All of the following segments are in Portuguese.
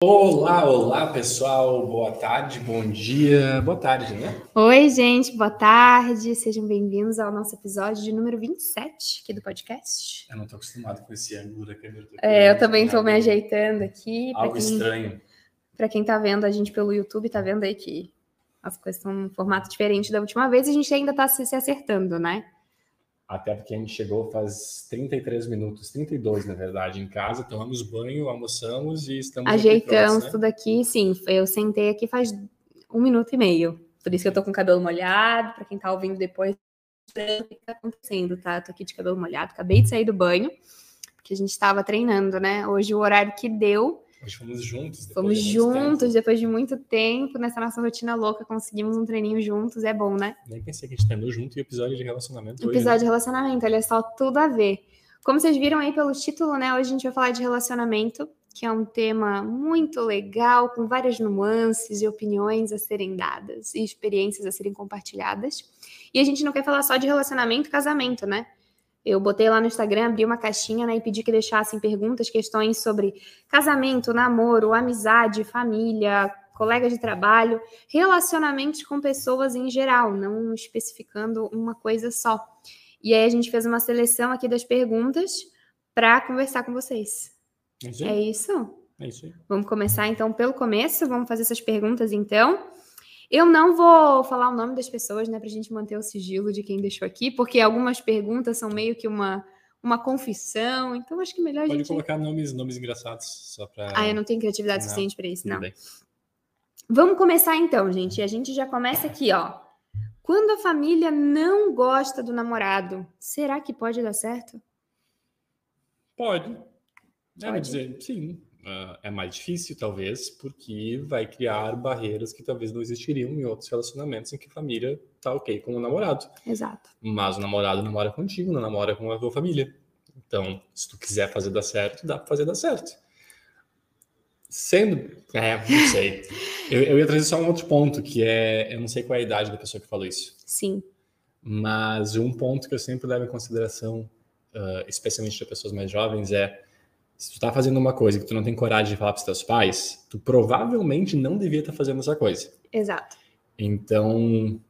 Olá, olá pessoal, boa tarde, bom dia, boa tarde, né? Oi, gente, boa tarde, sejam bem-vindos ao nosso episódio de número 27 aqui do podcast. Eu não tô acostumado com esse ângulo da câmera. É, eu também tô me ajeitando aqui. Algo quem, estranho. Para quem tá vendo a gente pelo YouTube, tá vendo aí que as coisas estão em formato diferente da última vez e a gente ainda tá se, se acertando, né? Até porque a gente chegou faz 33 minutos, 32 na verdade, em casa, tomamos banho, almoçamos e estamos. Ajeitamos aqui né? tudo aqui, sim. Eu sentei aqui faz um minuto e meio. Por isso que eu tô com o cabelo molhado, para quem tá ouvindo depois, o que tá acontecendo, tá? Tô aqui de cabelo molhado, acabei de sair do banho, porque a gente estava treinando, né? Hoje o horário que deu Hoje fomos juntos. Fomos de juntos tempo. depois de muito tempo nessa nossa rotina louca, conseguimos um treininho juntos, é bom, né? Nem pensei que a gente treinou junto e episódio de relacionamento. Episódio hoje, né? de relacionamento, olha só, tudo a ver. Como vocês viram aí pelo título, né? Hoje a gente vai falar de relacionamento, que é um tema muito legal, com várias nuances e opiniões a serem dadas e experiências a serem compartilhadas. E a gente não quer falar só de relacionamento e casamento, né? Eu botei lá no Instagram, abri uma caixinha né, e pedi que deixassem perguntas, questões sobre casamento, namoro, amizade, família, colega de trabalho, relacionamentos com pessoas em geral, não especificando uma coisa só. E aí a gente fez uma seleção aqui das perguntas para conversar com vocês. É isso? É isso? É. Vamos começar então pelo começo, vamos fazer essas perguntas então. Eu não vou falar o nome das pessoas, né, para a gente manter o sigilo de quem deixou aqui, porque algumas perguntas são meio que uma, uma confissão, então acho que melhor Pode a gente. Pode colocar nomes, nomes engraçados só para. Ah, eu não tenho criatividade não, suficiente para isso, não. Bem. Vamos começar então, gente. A gente já começa aqui, ó. Quando a família não gosta do namorado, será que pode dar certo? Pode. Pode dizer, sim. Uh, é mais difícil, talvez, porque vai criar barreiras que talvez não existiriam em outros relacionamentos em que a família tá ok com o namorado. Exato. Mas o namorado namora contigo, não namora com a tua família. Então, se tu quiser fazer dar certo, dá para fazer dar certo. Sendo. É, não sei. eu, eu ia trazer só um outro ponto, que é. Eu não sei qual é a idade da pessoa que falou isso. Sim. Mas um ponto que eu sempre levo em consideração, uh, especialmente para pessoas mais jovens, é se tu tá fazendo uma coisa que tu não tem coragem de falar para os teus pais, tu provavelmente não devia estar tá fazendo essa coisa. Exato. Então,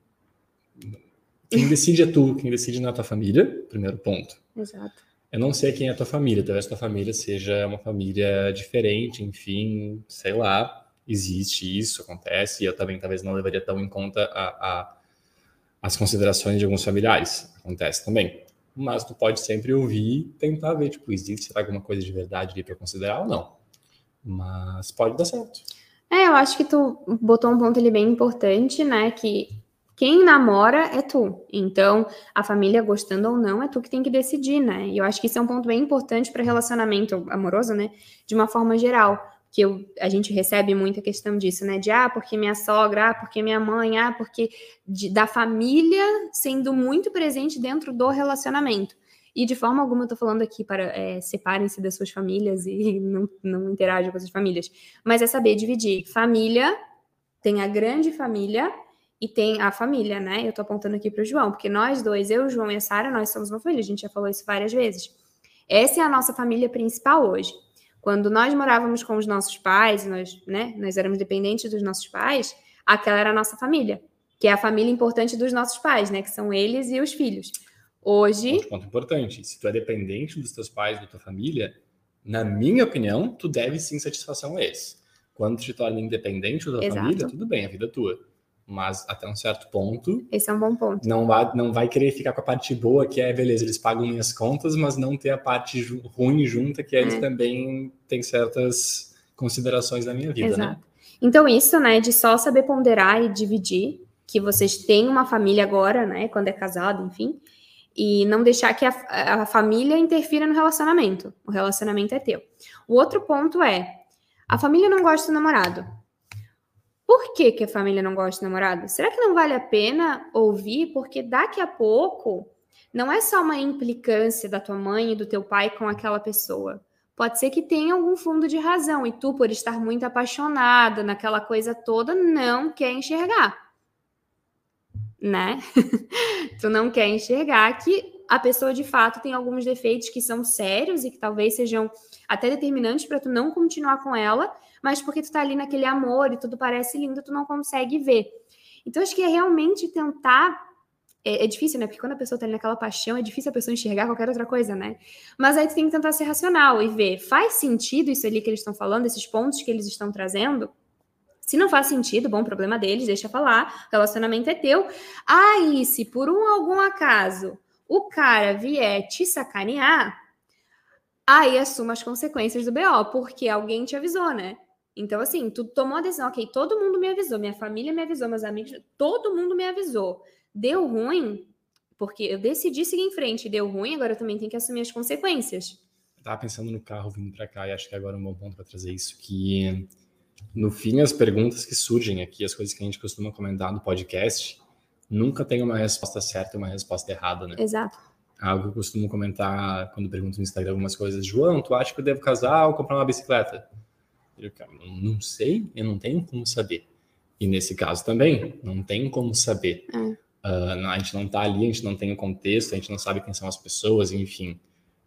quem decide é tu, quem decide não é a tua família, primeiro ponto. Exato. Eu não sei quem é a tua família, talvez a tua família seja uma família diferente, enfim, sei lá, existe isso, acontece, e eu também talvez não levaria tão em conta a, a as considerações de alguns familiares, acontece também mas tu pode sempre ouvir e tentar ver, tipo, existe alguma coisa de verdade ali para considerar ou não. Mas pode dar certo. É, eu acho que tu botou um ponto ali bem importante, né? Que quem namora é tu. Então, a família gostando ou não, é tu que tem que decidir, né? E eu acho que isso é um ponto bem importante para relacionamento amoroso, né? De uma forma geral que eu, a gente recebe muita questão disso, né? De ah, porque minha sogra, ah, porque minha mãe, ah, porque de, da família sendo muito presente dentro do relacionamento. E de forma alguma eu tô falando aqui para é, separem-se das suas famílias e não, não interajam com as famílias. Mas é saber dividir. Família tem a grande família e tem a família, né? Eu tô apontando aqui para o João, porque nós dois, eu, João e a Sara, nós somos uma família. A gente já falou isso várias vezes. Essa é a nossa família principal hoje. Quando nós morávamos com os nossos pais, nós, né, nós éramos dependentes dos nossos pais, aquela era a nossa família, que é a família importante dos nossos pais, né, que são eles e os filhos. Hoje. Outro ponto importante: se tu é dependente dos teus pais, da tua família, na minha opinião, tu deve sim satisfação a eles. Quando tu te torna independente da tua Exato. família, tudo bem, a vida é tua mas até um certo ponto. Esse é um bom ponto. Não vai, não vai querer ficar com a parte boa, que é, beleza, eles pagam minhas contas, mas não ter a parte ruim junta, que é. eles também têm certas considerações da minha vida, né? Exato. né? Então, isso, né, de só saber ponderar e dividir, que vocês têm uma família agora, né, quando é casado, enfim, e não deixar que a, a família interfira no relacionamento. O relacionamento é teu. O outro ponto é, a família não gosta do namorado. Por que, que a família não gosta de namorado? Será que não vale a pena ouvir? Porque daqui a pouco não é só uma implicância da tua mãe e do teu pai com aquela pessoa. Pode ser que tenha algum fundo de razão e tu, por estar muito apaixonada naquela coisa toda, não quer enxergar. Né? tu não quer enxergar que a pessoa de fato tem alguns defeitos que são sérios e que talvez sejam até determinantes para tu não continuar com ela, mas porque tu tá ali naquele amor e tudo parece lindo, tu não consegue ver. Então, acho que é realmente tentar. É, é, difícil, né? Porque quando a pessoa tá ali naquela paixão, é difícil a pessoa enxergar qualquer outra coisa, né? Mas aí tu tem que tentar ser racional e ver, faz sentido isso ali que eles estão falando, esses pontos que eles estão trazendo? Se não faz sentido, bom, problema deles, deixa falar, relacionamento é teu. Aí, se por um algum acaso o cara vier te sacanear, aí assuma as consequências do BO, porque alguém te avisou, né? Então, assim, tu tomou a decisão, ok, todo mundo me avisou, minha família me avisou, meus amigos, todo mundo me avisou. Deu ruim, porque eu decidi seguir em frente, deu ruim, agora eu também tenho que assumir as consequências. Eu tava pensando no carro vindo para cá e acho que agora é um bom ponto para trazer isso, que no fim as perguntas que surgem aqui, as coisas que a gente costuma comentar no podcast, nunca tem uma resposta certa e uma resposta errada, né? Exato algo que eu costumo comentar quando pergunto no Instagram algumas coisas. João, tu acha que eu devo casar ou comprar uma bicicleta? Eu não sei, eu não tenho como saber. E nesse caso também, não tem como saber. Uh, a gente não está ali, a gente não tem o contexto, a gente não sabe quem são as pessoas, enfim.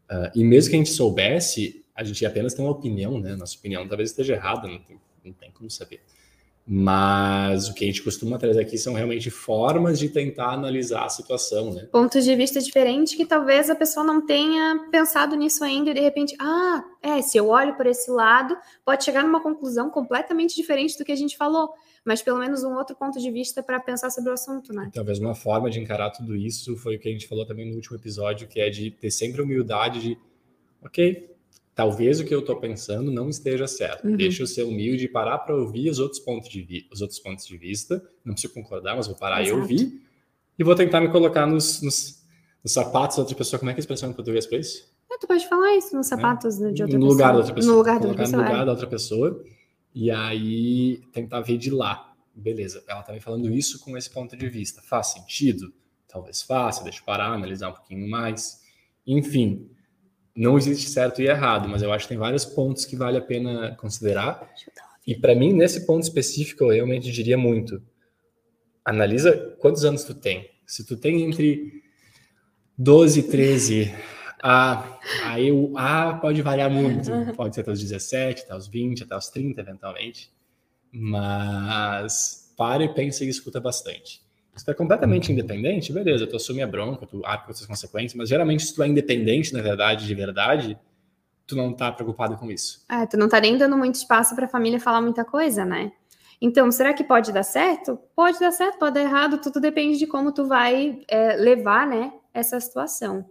Uh, e mesmo que a gente soubesse, a gente apenas tem uma opinião, né? Nossa opinião talvez esteja errada, não tem, não tem como saber. Mas o que a gente costuma trazer aqui são realmente formas de tentar analisar a situação, né? Pontos de vista diferentes que talvez a pessoa não tenha pensado nisso ainda e de repente, ah, é, se eu olho por esse lado, pode chegar numa conclusão completamente diferente do que a gente falou, mas pelo menos um outro ponto de vista para pensar sobre o assunto, né? talvez uma forma de encarar tudo isso foi o que a gente falou também no último episódio, que é de ter sempre humildade de, ok, talvez o que eu estou pensando não esteja certo. Uhum. Deixa eu ser humilde e parar para ouvir os outros pontos de os outros pontos de vista. Não preciso concordar, mas vou parar Exato. e ouvir e vou tentar me colocar nos, nos, nos sapatos da outra pessoa. Como é que é a expressão em português para isso? É, tu pode falar isso nos é. sapatos é. de outra no pessoa. Lugar da outra pessoa. No lugar da outra pessoa. No lugar é. da outra pessoa. E aí tentar ver de lá. Beleza, ela está me falando isso com esse ponto de vista. Faz sentido? Talvez faça, deixa eu parar, analisar um pouquinho mais. Enfim, não existe certo e errado, mas eu acho que tem vários pontos que vale a pena considerar. E para mim, nesse ponto específico, eu realmente diria muito. Analisa quantos anos tu tem. Se tu tem entre 12 e 13, a, aí o A pode variar muito. Pode ser até os 17, até os 20, até os 30, eventualmente. Mas pare, pense e escuta bastante. Se tu é completamente independente, beleza, tu assume a bronca, tu arca com essas consequências, mas geralmente se tu é independente, na verdade, de verdade, tu não tá preocupado com isso. É, tu não tá nem dando muito espaço pra família falar muita coisa, né? Então, será que pode dar certo? Pode dar certo, pode dar errado, tudo depende de como tu vai é, levar, né, essa situação.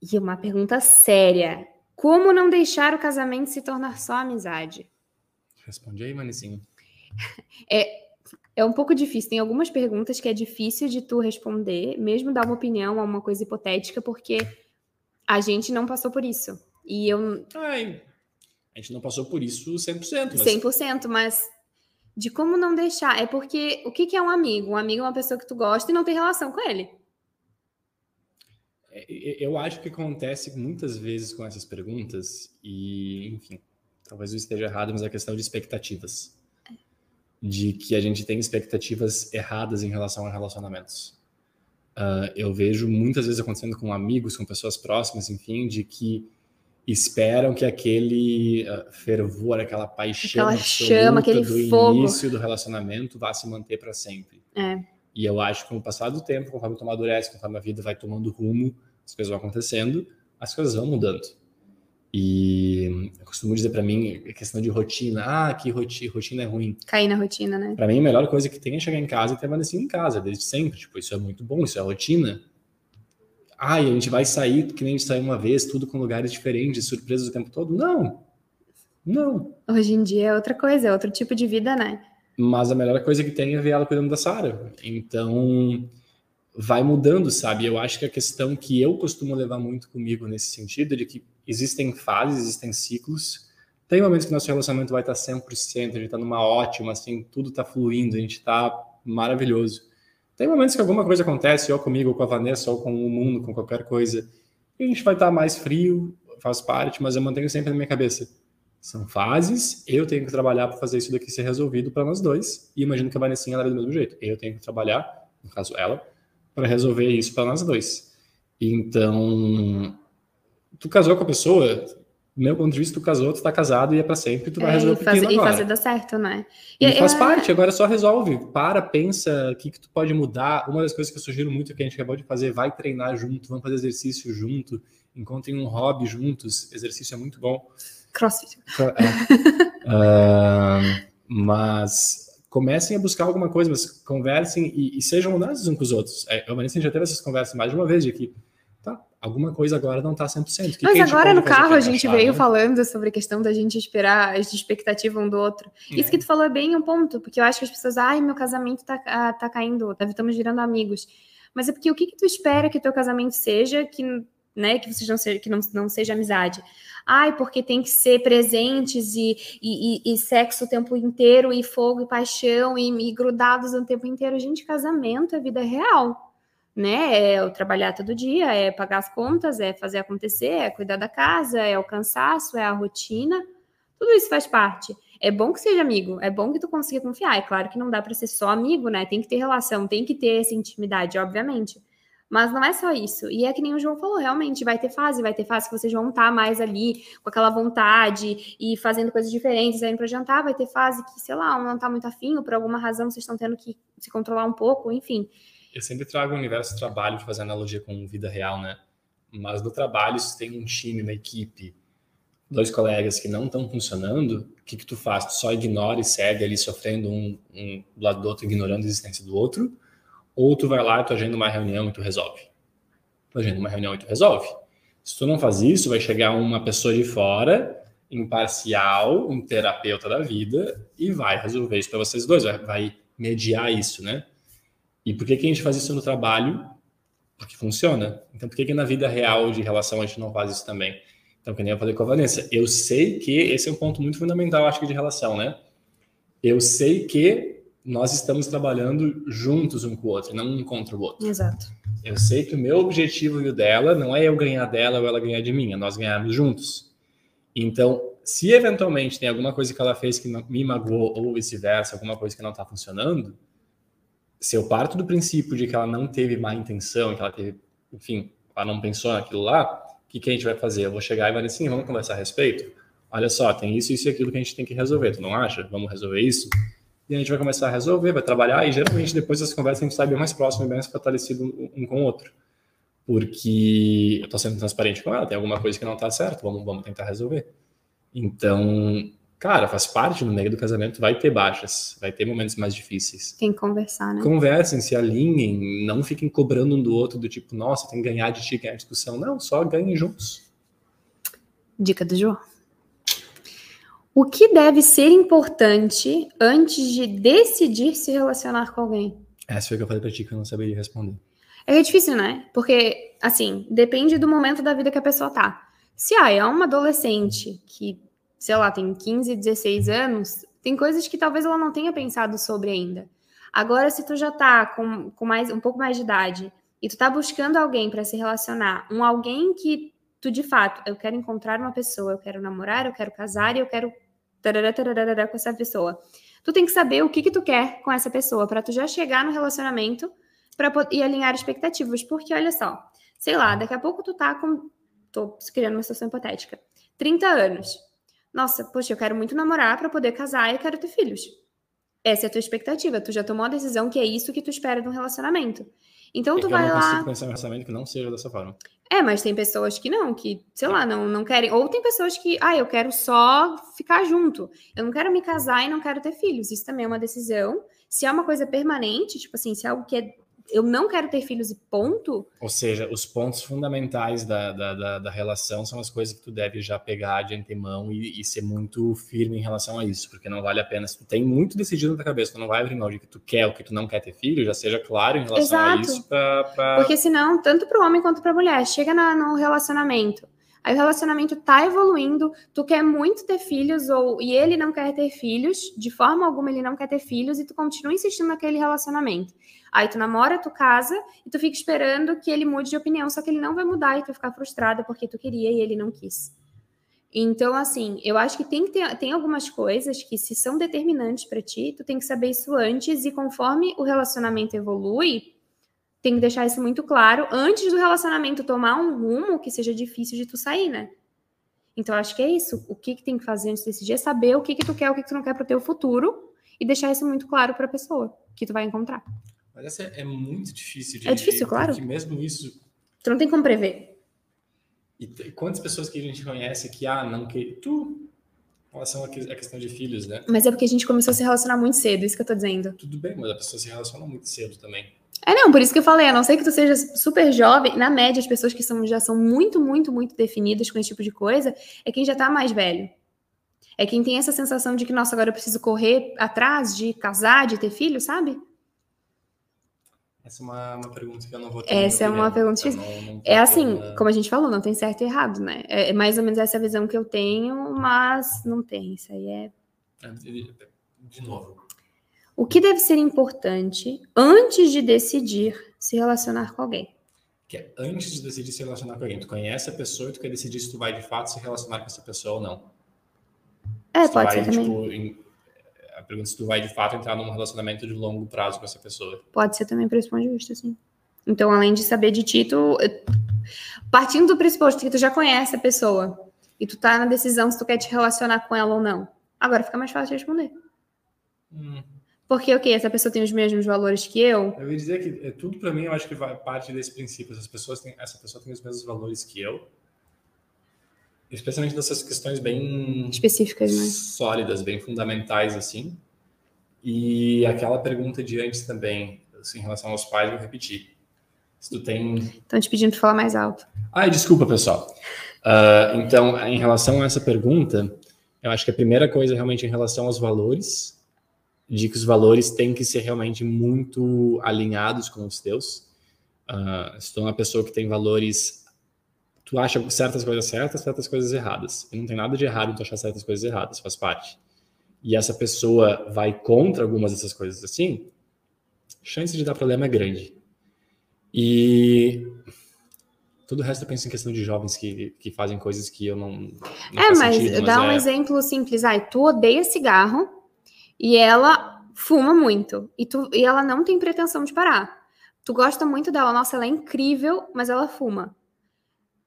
E uma pergunta séria. Como não deixar o casamento se tornar só amizade? Responde aí, Manicinho. É, é um pouco difícil. Tem algumas perguntas que é difícil de tu responder, mesmo dar uma opinião a uma coisa hipotética, porque a gente não passou por isso. E eu. Ai, a gente não passou por isso 100%. Mas... 100%, mas de como não deixar. É porque o que é um amigo? Um amigo é uma pessoa que tu gosta e não tem relação com ele. É, eu acho que acontece muitas vezes com essas perguntas, e, enfim, talvez eu esteja errado, mas é questão de expectativas de que a gente tem expectativas erradas em relação a relacionamentos. Uh, eu vejo muitas vezes acontecendo com amigos, com pessoas próximas, enfim, de que esperam que aquele uh, fervor, aquela paixão aquela chama, aquele do fogo. início do relacionamento vá se manter para sempre. É. E eu acho que com o passar do tempo, conforme tu amadurece, conforme a vida vai tomando rumo, as coisas vão acontecendo, as coisas vão mudando. E eu costumo dizer para mim a questão de rotina. Ah, que rotina, rotina é ruim. Cair na rotina, né? Para mim, a melhor coisa que tem é chegar em casa e permanecer em casa, desde sempre. Tipo, isso é muito bom, isso é rotina. Ah, e a gente vai sair, que nem a gente saiu uma vez, tudo com lugares diferentes, surpresas o tempo todo. Não. Não. Hoje em dia é outra coisa, é outro tipo de vida, né? Mas a melhor coisa que tem é ver ela cuidando da Sara. Então, vai mudando, sabe? Eu acho que a questão que eu costumo levar muito comigo nesse sentido é de que existem fases, existem ciclos. Tem momentos que nosso relacionamento vai estar 100%, a gente está numa ótima, assim, tudo está fluindo, a gente está maravilhoso. Tem momentos que alguma coisa acontece, ou comigo, ou com a Vanessa, ou com o mundo, com qualquer coisa, e a gente vai estar mais frio, faz parte, mas eu mantenho sempre na minha cabeça. São fases, eu tenho que trabalhar para fazer isso daqui ser resolvido para nós dois, e imagino que a Vanessa ela é do mesmo jeito. Eu tenho que trabalhar, no caso ela, para resolver isso para nós dois. Então, tu casou com a pessoa, meu ponto de vista, tu casou, tu tá casado e é pra sempre, tu vai É, resolver e, o faz, pepino e agora. fazer dar certo, né? E faz é- parte, agora só resolve. Para, pensa o que, que tu pode mudar. Uma das coisas que eu sugiro muito que a gente acabou de fazer, vai treinar junto, vamos fazer exercício junto, encontrem um hobby juntos. Exercício é muito bom. Crossfit. Ah, mas comecem a buscar alguma coisa, mas conversem e, e sejam honestos uns com os outros. É, eu, Vanessa, gente já teve essas conversas mais de uma vez de que tá, alguma coisa agora não tá 100%. O que Mas agora no carro a gente encaixar, veio né? falando sobre a questão da gente esperar as expectativas um do outro. Isso É. que tu falou é bem um ponto, porque eu acho que as pessoas, ai, meu casamento tá, ah, tá caindo, tá- estamos virando amigos. Mas é porque o que, que tu espera que teu casamento seja que, né, que vocês não seja, que não, não seja amizade? Ai, porque tem que ser presentes e, e, e- e sexo o tempo inteiro, e fogo e paixão, e, e grudados o tempo inteiro. Gente, casamento é vida real né? É o trabalhar todo dia, é pagar as contas, é fazer acontecer, é cuidar da casa, é o cansaço, é a rotina. Tudo isso faz parte. É bom que seja amigo, é bom que tu consiga confiar. É claro que não dá para ser só amigo, né? Tem que ter relação, tem que ter essa intimidade, obviamente. Mas não é só isso. E é que nem o João falou, realmente, vai ter fase, vai ter fase que vocês vão estar mais ali com aquela vontade e fazendo coisas diferentes, saindo para jantar, vai ter fase que, sei lá, um não tá muito afim, ou por alguma razão vocês estão tendo que se controlar um pouco, enfim. Eu sempre trago o universo do trabalho para fazer analogia com vida real, né? Mas no trabalho, se tem um time, uma equipe, dois colegas que não estão funcionando, o que, que tu faz? Tu só ignora e segue ali sofrendo um, um do lado do outro, ignorando a existência do outro? Ou tu vai lá e tu agenda uma reunião e tu resolve? Tu agenda uma reunião e tu resolve. Se tu não faz isso, vai chegar uma pessoa de fora, imparcial, um terapeuta da vida, e vai resolver isso para vocês dois, vai, vai mediar isso, né? E por que, que a gente faz isso no trabalho? Porque funciona. Então, por que, que na vida real de relação a gente não faz isso também? Então, que nem eu falei com a Vanessa, eu sei que esse é um ponto muito fundamental, acho que, de relação, né? Eu sei que nós estamos trabalhando juntos um com o outro, não um contra o outro. Exato. Eu sei que o meu objetivo e o dela não é eu ganhar dela ou ela ganhar de mim, é nós ganharmos juntos. Então, se eventualmente tem alguma coisa que ela fez que me magoou ou vice-versa, alguma coisa que não está funcionando, se eu parto do princípio de que ela não teve má intenção, que ela teve, enfim, ela não pensou naquilo lá, o que, que a gente vai fazer? Eu vou chegar e vai dizer assim, vamos conversar a respeito? Olha só, tem isso, isso e aquilo que a gente tem que resolver, tu não acha? Vamos resolver isso? E a gente vai começar a resolver, vai trabalhar, e geralmente depois das conversas a gente sai bem mais próximo e bem mais fortalecido um, com o outro. Porque eu tô sendo transparente com ela, tem alguma coisa que não tá certo, vamos, vamos tentar resolver. Então, cara, faz parte no meio do casamento, vai ter baixas, vai ter momentos mais difíceis. Tem que conversar, né? Conversem, se alinhem, não fiquem cobrando um do outro do tipo, nossa, tem que ganhar de ti, ganhar discussão. Não, só ganhem juntos. Dica do João. O que deve ser importante antes de decidir se relacionar com alguém? Essa foi a que eu falei pra ti que eu não saberia responder. É difícil, né? Porque, assim, depende do momento da vida que a pessoa tá. Se ah, é uma adolescente que, sei lá, tem 15, 16 anos, tem coisas que talvez ela não tenha pensado sobre ainda. Agora, se tu já tá com, com mais, um pouco mais de idade e tu tá buscando alguém para se relacionar, um alguém que tu de fato, eu quero encontrar uma pessoa, eu quero namorar, eu quero casar e eu quero tarará, tarará, com essa pessoa. Tu tem que saber o que que tu quer com essa pessoa para tu já chegar no relacionamento para e alinhar expectativas, porque olha só, sei lá, daqui a pouco tu tá com tô criando uma situação hipotética. 30 anos. Nossa, poxa, eu quero muito namorar para poder casar e eu quero ter filhos. Essa é a tua expectativa, tu já tomou a decisão que é isso que tu espera de um relacionamento. Então É tu que eu vai não lá pensar um relacionamento que não seja dessa forma. é, mas tem pessoas que não, que, sei lá, não, não querem. Ou tem pessoas que, ah, eu quero só ficar junto. Eu não quero me casar e não quero ter filhos. Isso também é uma decisão. Se é uma coisa permanente, tipo assim, se é algo que é, eu não quero ter filhos e ponto, Ou seja, os pontos fundamentais da, da, da, da relação são as coisas que tu deve já pegar de antemão e, e ser muito firme em relação a isso, porque não vale a pena. Se tu tem muito decidido na tua cabeça, tu não vai abrir mão de que tu quer ou que tu não quer ter filho, já seja claro em relação a Exato. isso pra, pra... Porque senão, tanto para o homem quanto para a mulher, chega na- no relacionamento. Aí o relacionamento tá evoluindo, tu quer muito ter filhos, ou e ele não quer ter filhos, de forma alguma ele não quer ter filhos, e tu continua insistindo naquele relacionamento. Aí tu namora, tu casa, e tu fica esperando que ele mude de opinião, só que ele não vai mudar e tu ficar frustrada porque tu queria e ele não quis. Então, assim, eu acho que tem, que ter, tem algumas coisas que, se são determinantes para ti, tu tem que saber isso antes, e conforme o relacionamento evolui, tem que deixar isso muito claro antes do relacionamento tomar um rumo que seja difícil de tu sair, né? Então, acho que é isso. O que, que tem que fazer antes de decidir é saber o que, que tu quer, o que, que tu não quer para o teu futuro e deixar isso muito claro para a pessoa que tu vai encontrar. Mas essa é muito difícil. De, é difícil, claro. Porque mesmo isso... Tu não tem como prever. E quantas pessoas que a gente conhece que, ah, não, que tu, em relação à questão de filhos, né? Mas é porque a gente começou a se relacionar muito cedo, isso que eu tô dizendo. Tudo bem, mas a pessoa se relaciona muito cedo também. É, não, por isso que eu falei, a não ser que tu seja super jovem, na média, as pessoas que são, já são muito, muito, muito definidas com esse tipo de coisa, é quem já tá mais velho. É quem tem essa sensação de que, nossa, agora eu preciso correr atrás de casar, de ter filho, sabe? Essa é uma, uma pergunta que eu não vou ter. Essa é uma pergunta difícil. Não, não é assim, uma... como a gente falou, não tem certo e errado, né? É, é mais ou menos essa visão que eu tenho, mas não tem. Isso aí é. é de novo. O que deve ser importante antes de decidir se relacionar com alguém? Que é antes de decidir se relacionar com alguém. Tu conhece a pessoa e tu quer decidir se tu vai de fato se relacionar com essa pessoa ou não. É, se pode vai, ser tipo, também. Em, a pergunta é se tu vai de fato entrar num relacionamento de longo prazo com essa pessoa. Pode ser também por esse ponto de vista, sim. Então, além de saber de ti, tu, partindo do pressuposto que tu já conhece a pessoa e tu tá na decisão se tu quer te relacionar com ela ou não, agora fica mais fácil de responder. Hum. Porque, ok, essa pessoa tem os mesmos valores que eu. Eu ia dizer que é, tudo para mim, eu acho que vai parte desse princípio. Essas pessoas têm, essa pessoa tem os mesmos valores que eu. Especialmente dessas questões bem específicas, né? Sólidas, bem fundamentais, assim. E aquela pergunta de antes também, assim, em relação aos pais, vou repetir. Se tu tem. Estão te pedindo para falar mais alto. Ai, desculpa, pessoal. Uh, então, em relação a essa pergunta, eu acho que a primeira coisa realmente em relação aos valores, de que os valores têm que ser realmente muito alinhados com os teus. Uh, se tu é uma pessoa que tem valores tu acha certas coisas certas, certas coisas erradas. E não tem nada de errado em tu achar certas coisas erradas, faz parte. E essa pessoa vai contra algumas dessas coisas assim, chance de dar problema é grande. E todo o resto eu penso em questão de jovens que, que fazem coisas que eu não. não é, mas, sentido, mas dá é... um exemplo simples. Ai, tu odeia cigarro e ela fuma muito. E, tu, e ela não tem pretensão de parar. Tu gosta muito dela, nossa, ela é incrível, mas ela fuma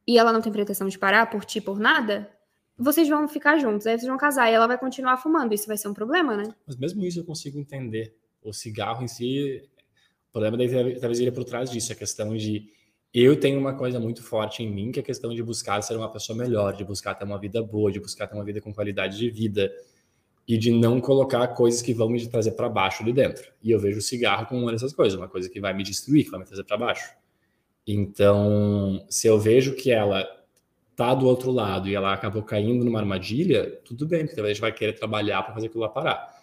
e ela não tem pretensão de parar por ti, por nada, vocês vão ficar juntos, aí vocês vão casar e ela vai continuar fumando. Isso vai ser um problema, né? Mas mesmo isso eu consigo entender. O cigarro em si, o problema daí talvez iria por trás disso, a questão de eu tenho uma coisa muito forte em mim, que é a questão de buscar ser uma pessoa melhor, de buscar ter uma vida boa, de buscar ter uma vida com qualidade de vida e de não colocar coisas que vão me trazer para baixo de dentro. E eu vejo o cigarro como uma dessas coisas, uma coisa que vai me destruir, que vai me trazer para baixo. Então, se eu vejo que ela tá do outro lado e ela acabou caindo numa armadilha, tudo bem, porque a gente vai querer trabalhar para fazer aquilo lá parar.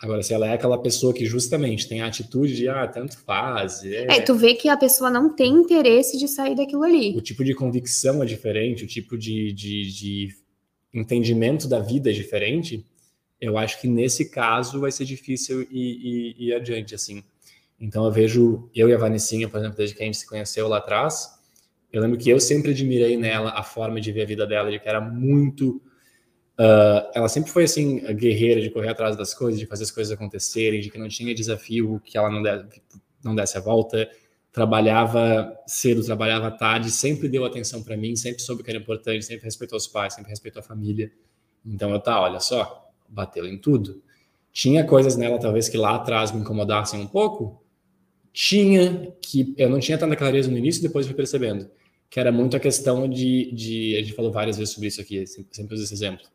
Agora, se ela é aquela pessoa que justamente tem a atitude de, ah, tanto faz. É... é, tu vê que a pessoa não tem interesse de sair daquilo ali. O tipo de convicção é diferente, o tipo de, de, de entendimento da vida é diferente. Eu acho que nesse caso vai ser difícil ir, ir, ir adiante, assim. Então eu vejo eu e a Vanessinha, por exemplo, desde que a gente se conheceu lá atrás, eu lembro que eu sempre admirei nela a forma de ver a vida dela, de que era muito. Uh, ela sempre foi assim, guerreira de correr atrás das coisas, de fazer as coisas acontecerem, de que não tinha desafio que ela não, de, não desse a volta. Trabalhava cedo, trabalhava tarde, sempre deu atenção para mim, sempre soube que era importante, sempre respeitou os pais, sempre respeitou a família. Então eu tá, olha só, bateu em tudo. Tinha coisas nela talvez que lá atrás me incomodassem um pouco, tinha, que eu não tinha tanta clareza no início, depois fui percebendo, que era muito a questão de, de a gente falou várias vezes sobre isso aqui, sempre, sempre uso esse exemplo,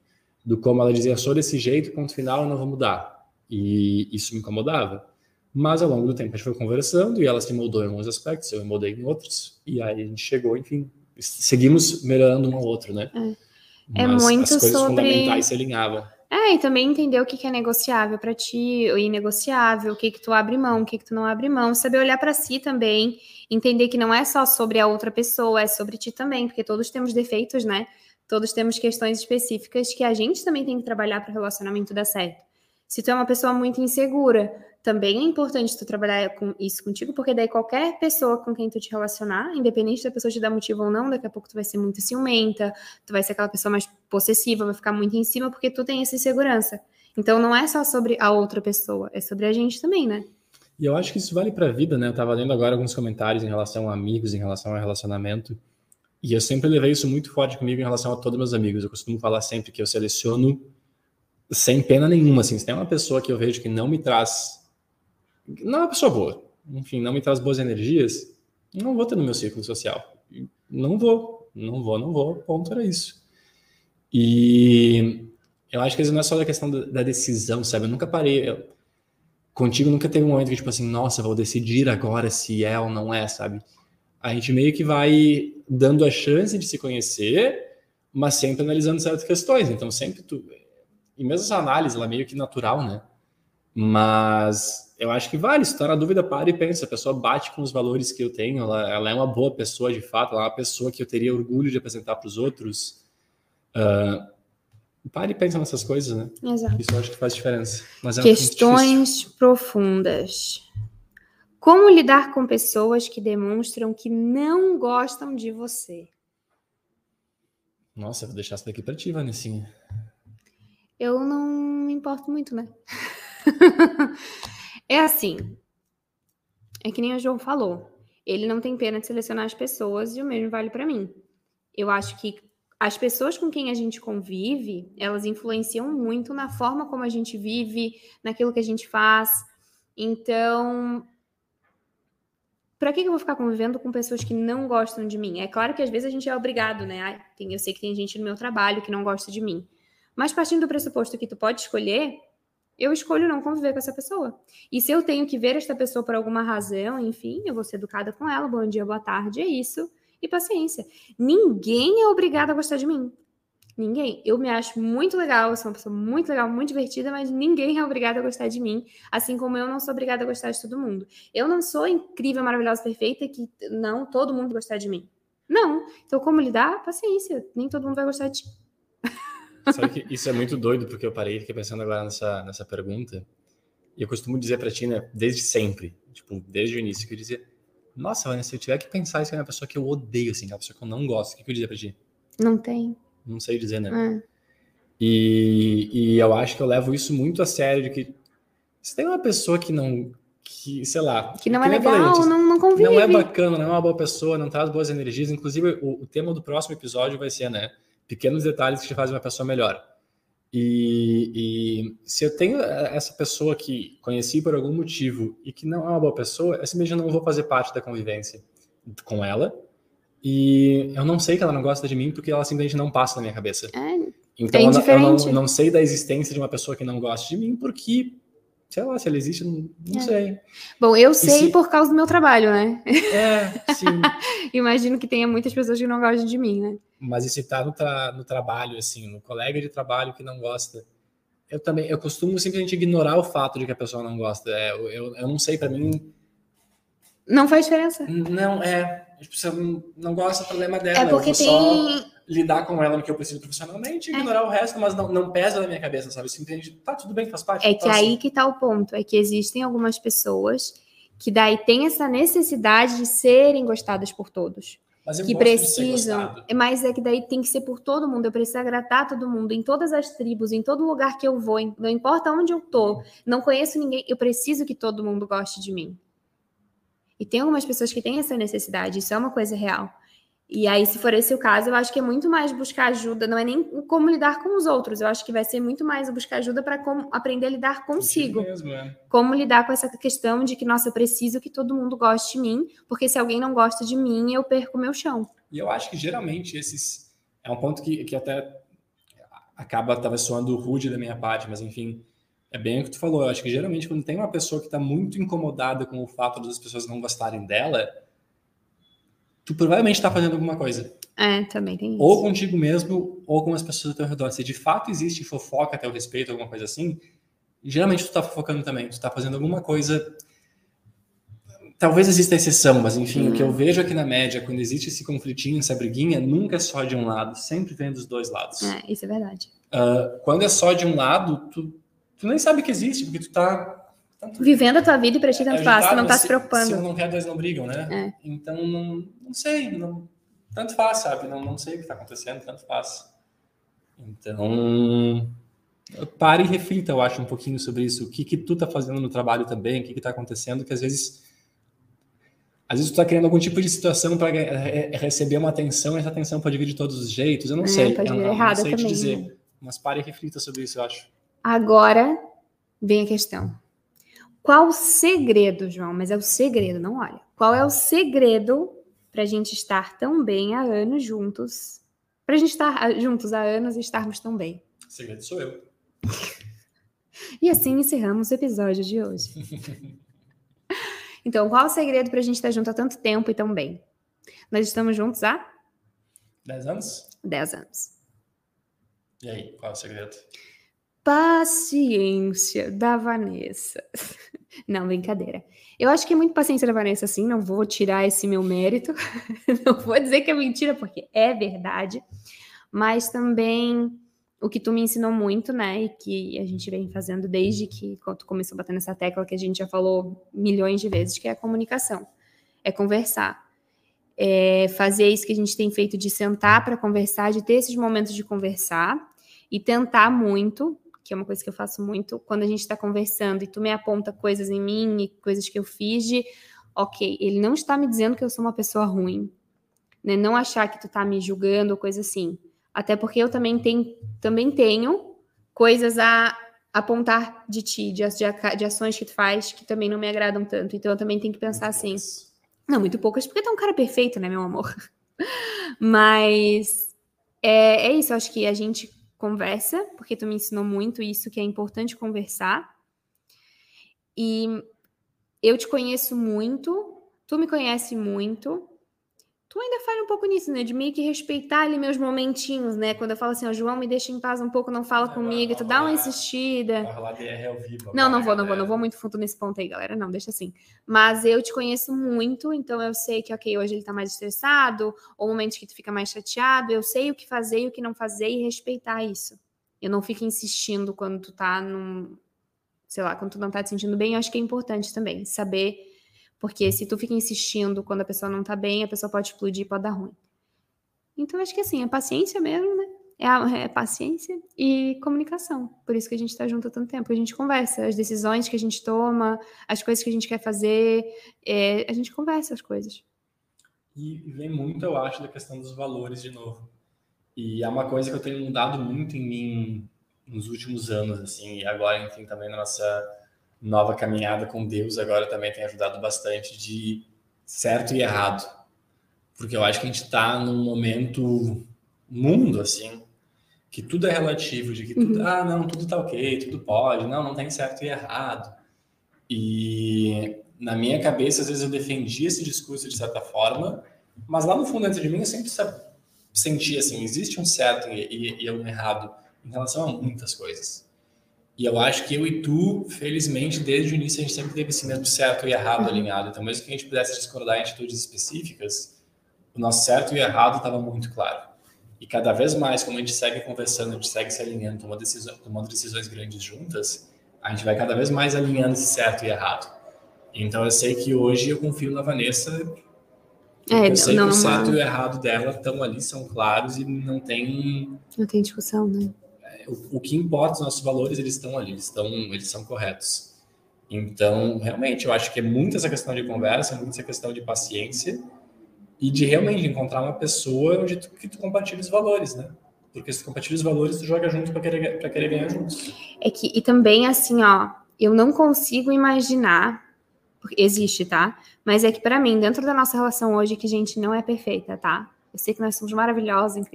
do como ela dizia, sou desse jeito, ponto final, eu não vou mudar. E isso me incomodava. Mas ao longo do tempo a gente foi conversando e ela se moldou em alguns aspectos, eu me moldei em outros, e aí a gente chegou, enfim, seguimos melhorando um ao outro, né? É, é muito as coisas sobre... fundamentais se alinhavam. É, e também entender o que é negociável para ti, o inegociável, o que que tu abre mão, o que que tu não abre mão, saber olhar para si também, entender que não é só sobre a outra pessoa, é sobre ti também, porque todos temos defeitos, né? Todos temos questões específicas que a gente também tem que trabalhar para o relacionamento dar certo. Se tu é uma pessoa muito insegura, também é importante tu trabalhar com isso contigo, porque daí qualquer pessoa com quem tu te relacionar, independente da pessoa te dar motivo ou não, daqui a pouco tu vai ser muito ciumenta, tu vai ser aquela pessoa mais possessiva, vai ficar muito em cima, porque tu tem essa insegurança. Então não é só sobre a outra pessoa, é sobre a gente também, né? E eu acho que isso vale para a vida, né? Eu tava lendo agora alguns comentários em relação a amigos, em relação ao relacionamento, E eu sempre levei isso muito forte comigo em relação a todos meus amigos. Eu costumo falar sempre que eu seleciono sem pena nenhuma, assim. Se tem uma pessoa que eu vejo que não me traz... Não é uma pessoa boa. Enfim, não me traz boas energias, não vou ter no meu círculo social. Não vou, não vou, não vou. Ponto era isso. E eu acho que não é só da questão da, decisão, sabe? Eu nunca parei. Eu, contigo nunca teve um momento que, tipo assim, nossa, vou decidir agora se é ou não é, sabe? A gente meio que vai dando a chance de se conhecer, mas sempre analisando certas questões. Então, sempre tu. E mesmo essa análise, ela é meio que natural, né? Mas eu acho que vale. Se tá na dúvida, para e pensa. A pessoa bate com os valores que eu tenho, ela, ela é uma boa pessoa de fato, ela é uma pessoa que eu teria orgulho de apresentar para os outros. Uh, Pare e pensa nessas coisas, né? Exato. Isso eu acho que faz diferença. Mas é Questões profundas. Como lidar com pessoas que demonstram que não gostam de você? Nossa, eu vou deixar isso daqui pra ti, Vanessinha. Eu não me importo muito, né? é assim. É que nem o João falou. Ele não tem pena de selecionar as pessoas e o mesmo vale para mim. Eu acho que as pessoas com quem a gente convive, elas influenciam muito na forma como a gente vive, naquilo que a gente faz. Então, para que, eu vou ficar convivendo com pessoas que não gostam de mim? É claro que às vezes a gente é obrigado, né? eu sei que tem gente no meu trabalho que não gosta de mim. Mas partindo do pressuposto que tu pode escolher, eu escolho não conviver com essa pessoa. E se eu tenho que ver esta pessoa por alguma razão, enfim, eu vou ser educada com ela, bom dia, boa tarde, é isso e paciência. Ninguém é obrigado a gostar de mim. Ninguém. Eu me acho muito legal, eu sou uma pessoa muito legal, muito divertida, mas ninguém é obrigado a gostar de mim, assim como eu não sou obrigada a gostar de todo mundo. Eu não sou incrível, maravilhosa, perfeita que não todo mundo gostar de mim. Não. Então, como lidar? Paciência. Nem todo mundo vai gostar de ti. Sabe que isso é muito doido, porque eu parei e fiquei pensando agora nessa, nessa pergunta. E eu costumo dizer pra ti, né, desde sempre, tipo, desde o início, que eu dizia, nossa, Vanessa, se eu tiver que pensar isso é uma pessoa que eu odeio, assim, uma pessoa que eu não gosto, o que, que eu dizer pra ti? Não tem. Não sei dizer, né? É. E, e eu acho que eu levo isso muito a sério, de que se tem uma pessoa que não, que, sei lá... Que não é legal, falei, não, não convive. Não é bacana, não é uma boa pessoa, não traz boas energias. Inclusive, o, o tema do próximo episódio vai ser, né? Pequenos detalhes que te fazem uma pessoa melhor. E, e, se eu tenho essa pessoa que conheci por algum motivo e que não é uma boa pessoa, eu simplesmente não vou fazer parte da convivência com ela. E eu não sei que ela não gosta de mim porque ela simplesmente não passa na minha cabeça. É, então é eu, não, eu não, não, sei da existência de uma pessoa que não gosta de mim porque sei lá, se ela existe, não, não é. sei. Bom, eu sei se... por causa do meu trabalho, né? É, sim. Imagino que tenha muitas pessoas que não gostam de mim, né? Mas e se tá no, tra no trabalho, assim, no colega de trabalho que não gosta, eu também, eu costumo simplesmente ignorar o fato de que a pessoa não gosta. É, eu, eu, não sei, para mim... Não faz diferença. Não, é. Tipo, se eu não gosta, problema dela. É porque tem... Só lidar com ela no que eu preciso profissionalmente, é. ignorar é. o resto, mas não, não pesa na minha cabeça, sabe? Simplesmente, tá, tudo bem, faz parte. É que aí assim. que tá o ponto, é que existem algumas pessoas que daí tem essa necessidade de serem gostadas por todos. Mas que precisam, mas é que daí tem que ser por todo mundo. Eu preciso agradar todo mundo, em todas as tribos, em todo lugar que eu vou, não importa onde eu tô, não conheço ninguém, eu preciso que todo mundo goste de mim. E tem algumas pessoas que têm essa necessidade, isso é uma coisa real. E aí, se for esse o caso, eu acho que é muito mais buscar ajuda, não é nem como lidar com os outros, eu acho que vai ser muito mais buscar ajuda para aprender a lidar consigo. Mesmo, é. Como lidar com essa questão de que, nossa, eu preciso que todo mundo goste de mim, porque se alguém não gosta de mim, eu perco o meu chão. E eu acho que geralmente esses. É um ponto que, que até acaba talvez soando rude da minha parte, mas enfim, é bem o que tu falou. Eu acho que geralmente quando tem uma pessoa que está muito incomodada com o fato das pessoas não gostarem dela tu provavelmente está fazendo alguma coisa. É, também tem isso. Ou contigo mesmo, ou com as pessoas ao teu redor. Se de fato existe fofoca até o respeito, alguma coisa assim, geralmente tu está fofocando também. Tu está fazendo alguma coisa. Talvez exista exceção, mas enfim, o que eu uhum. vejo aqui na média, quando existe esse conflitinho, essa briguinha, nunca é só de um lado, sempre vem dos dois lados. É, isso é verdade. Uh, quando é só de um lado, tu, tu nem sabe que existe, porque tu tá Vivendo a tua vida e pra ti tanto é, faz, tu não tá se preocupando. Se um não quer, dois não brigam, né? É. Então, não, não sei, não, tanto faz, sabe? Não, não sei o que tá acontecendo, tanto faz. Então, pare e reflita, eu acho, um pouquinho sobre isso. O que que tu tá fazendo no trabalho também, o que que tá acontecendo, que às vezes Às vezes tu tá criando algum tipo de situação para receber uma atenção e essa atenção pode vir de todos os jeitos. Eu não é, sei. Pode vir eu, errada não sei também, te dizer. Né? Mas pare e reflita sobre isso, eu acho. Agora vem a questão. Qual o segredo, João? Mas é o segredo, não olha. Qual é o segredo para a gente estar tão bem há anos juntos? Para a gente estar juntos há anos e estarmos tão bem. O segredo sou eu. e assim encerramos o episódio de hoje. então, qual o segredo para a gente estar junto há tanto tempo e tão bem? Nós estamos juntos há? Dez anos? Dez anos. E aí, qual é o segredo? Paciência da Vanessa. Não, brincadeira. Eu acho que é muito paciência da Vanessa, sim. Não vou tirar esse meu mérito. Não vou dizer que é mentira, porque é verdade. Mas também o que tu me ensinou muito, né? E que a gente vem fazendo desde que quando começou a bater nessa tecla que a gente já falou milhões de vezes, que é a comunicação. É conversar. É fazer isso que a gente tem feito de sentar para conversar, de ter esses momentos de conversar e tentar muito que é uma coisa que eu faço muito, quando a gente está conversando e tu me aponta coisas em mim e coisas que eu fiz de, ok, ele não está me dizendo que eu sou uma pessoa ruim, né? Não achar que tu tá me julgando ou coisa assim. Até porque eu também tenho, também tenho coisas a apontar de ti, de, de, de ações que tu faz que também não me agradam tanto. Então eu também tenho que pensar assim. Não, muito poucas, porque tu é um cara perfeito, né, meu amor? Mas é, é isso, acho que a gente conversa, porque tu me ensinou muito isso, que é importante conversar. E eu te conheço muito, tu me conhece muito, tu ainda fala um pouco nisso, né? De meio que respeitar ali meus momentinhos, né? Quando eu falo assim, ó, João, me deixa em paz um pouco, não fala comigo, e tu dá uma insistida. Não, não vou, não vou, não vou muito fundo nesse ponto aí, galera. Não, deixa assim. Mas eu te conheço muito, então eu sei que, ok, hoje ele tá mais estressado, ou momentos que tu fica mais chateado, eu sei o que fazer e o que não fazer e respeitar isso. Eu não fico insistindo quando tu tá num. Sei lá, quando tu não tá te sentindo bem, eu acho que é importante também saber porque se tu fica insistindo quando a pessoa não tá bem, a pessoa pode explodir, pode dar ruim. Então, acho que assim, é paciência mesmo, né? É, a, é paciência e comunicação. Por isso que a gente tá junto há tanto tempo. A gente conversa, as decisões que a gente toma, as coisas que a gente quer fazer, é, a gente conversa as coisas. E vem muito, eu acho, da questão dos valores de novo. E é uma coisa que eu tenho mudado muito em mim nos últimos anos, assim, e agora, enfim, também na nossa nova caminhada com Deus agora também tem ajudado bastante de certo e errado. Porque eu acho que a gente está num momento mundo assim, que tudo é relativo, de que tudo, uhum. ah, não, tudo tá ok, tudo pode, não, não tem certo e errado. E na minha cabeça, às vezes eu defendia esse discurso de certa forma, mas lá no fundo dentro de mim eu sempre sentia assim, existe um certo e, e, e um errado em relação a muitas coisas. E eu acho que eu e tu, felizmente, desde o início, a gente sempre teve esse mesmo certo e errado alinhado. Então, mesmo que a gente pudesse discordar em atitudes específicas, o nosso certo e errado estava muito claro. E cada vez mais, como a gente segue conversando, a gente segue se alinhando, tomando decisões, tomando decisões grandes juntas, a gente vai cada vez mais alinhando esse certo e errado. Então, eu sei que hoje eu confio na Vanessa. É, eu sei não, que o certo não. e o errado dela estão ali, são claros e não tem. Não tem discussão, né? O, o, que importa, os nossos valores, eles estão ali, eles, estão, eles são corretos. Então, realmente, eu acho que é muito essa questão de conversa, muito essa questão de paciência e de realmente encontrar uma pessoa onde tu, que tu compartilha os valores, né? Porque se tu compartilha os valores, tu joga junto para querer, pra querer ganhar juntos. É que, e também, assim, ó, eu não consigo imaginar, existe, tá? Mas é que para mim, dentro da nossa relação hoje, que a gente não é perfeita, tá? Eu sei que nós somos maravilhosos,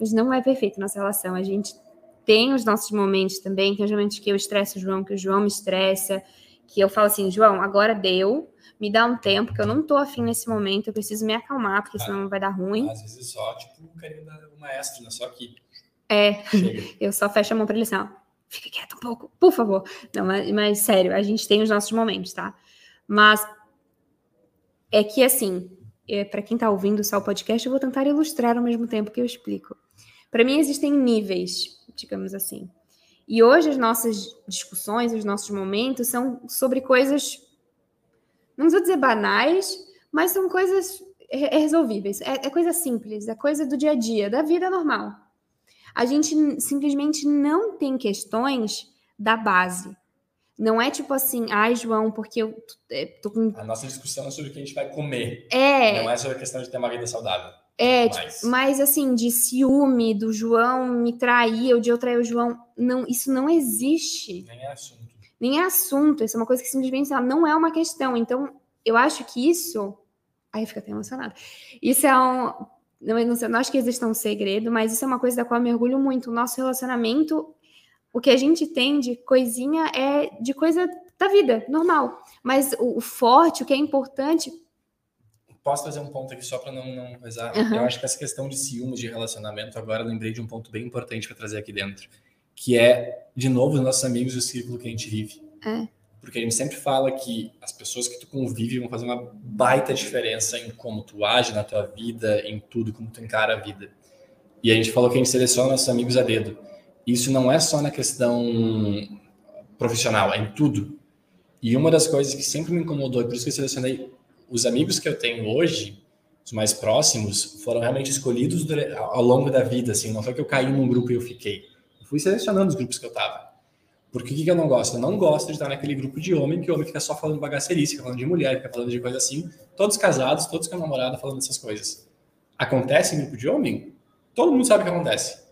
mas não é perfeita nossa relação. A gente tem os nossos momentos também, tem os momentos que eu estresso o João, que o João me estressa, que eu falo assim, João, agora deu, me dá um tempo, que eu não tô afim nesse momento, eu preciso me acalmar, porque senão vai dar ruim. Às vezes só, tipo, o carinho do maestro, né? Só aqui. É, Chega. eu só fecho a mão para ele assim, ó, fica quieto um pouco, por favor. Não, mas, mas sério, a gente tem os nossos momentos, tá? Mas é que assim, é, para quem tá ouvindo só o podcast, eu vou tentar ilustrar ao mesmo tempo que eu explico. Para mim existem níveis digamos assim. E hoje as nossas discussões, os nossos momentos são sobre coisas, não vou dizer banais, mas são coisas resolvíveis. É, é coisa simples, é coisa do dia a dia, da vida normal. A gente simplesmente não tem questões da base. Não é tipo assim, ai, João, porque eu é, tô com. A nossa discussão é sobre o que a gente vai comer. É. Não é sobre a questão de ter uma vida saudável. É, mas... Tipo, mas assim, de ciúme do João me trair, ou de eu trair o João, não, isso não existe. Nem é assunto. Nem é assunto, isso é uma coisa que simplesmente não é uma questão. Então, eu acho que isso. Aí fica até emocionada. Isso é um. Não, não, sei, não acho que exista um segredo, mas isso é uma coisa da qual eu mergulho muito. O nosso relacionamento, o que a gente tem de coisinha é de coisa da vida, normal. Mas o, o forte, o que é importante, posso fazer um ponto aqui só para não, não coisar? Uhum. Eu acho que essa questão de ciúmes de relacionamento, agora lembrei de um ponto bem importante para trazer aqui dentro, que é, de novo, os nossos amigos e o círculo que a gente vive. É. Porque a gente sempre fala que as pessoas que tu convive vão fazer uma baita diferença em como tu age na tua vida, em tudo, como tu encara a vida. E a gente falou que a gente seleciona nossos amigos a dedo. Isso não é só na questão profissional, é em tudo. E uma das coisas que sempre me incomodou, e por isso que eu selecionei os amigos que eu tenho hoje, os mais próximos, foram realmente escolhidos ao longo da vida, assim, não foi que eu caí num grupo e eu fiquei. Eu fui selecionando os grupos que eu tava. Porque o que, que eu não gosto? Eu não gosto de estar naquele grupo de homem que o homem fica só falando bagacerice, fica falando de mulher, fica falando de coisa assim, todos casados, todos com a namorada falando essas coisas. Acontece em grupo de homem? Todo mundo sabe o que acontece.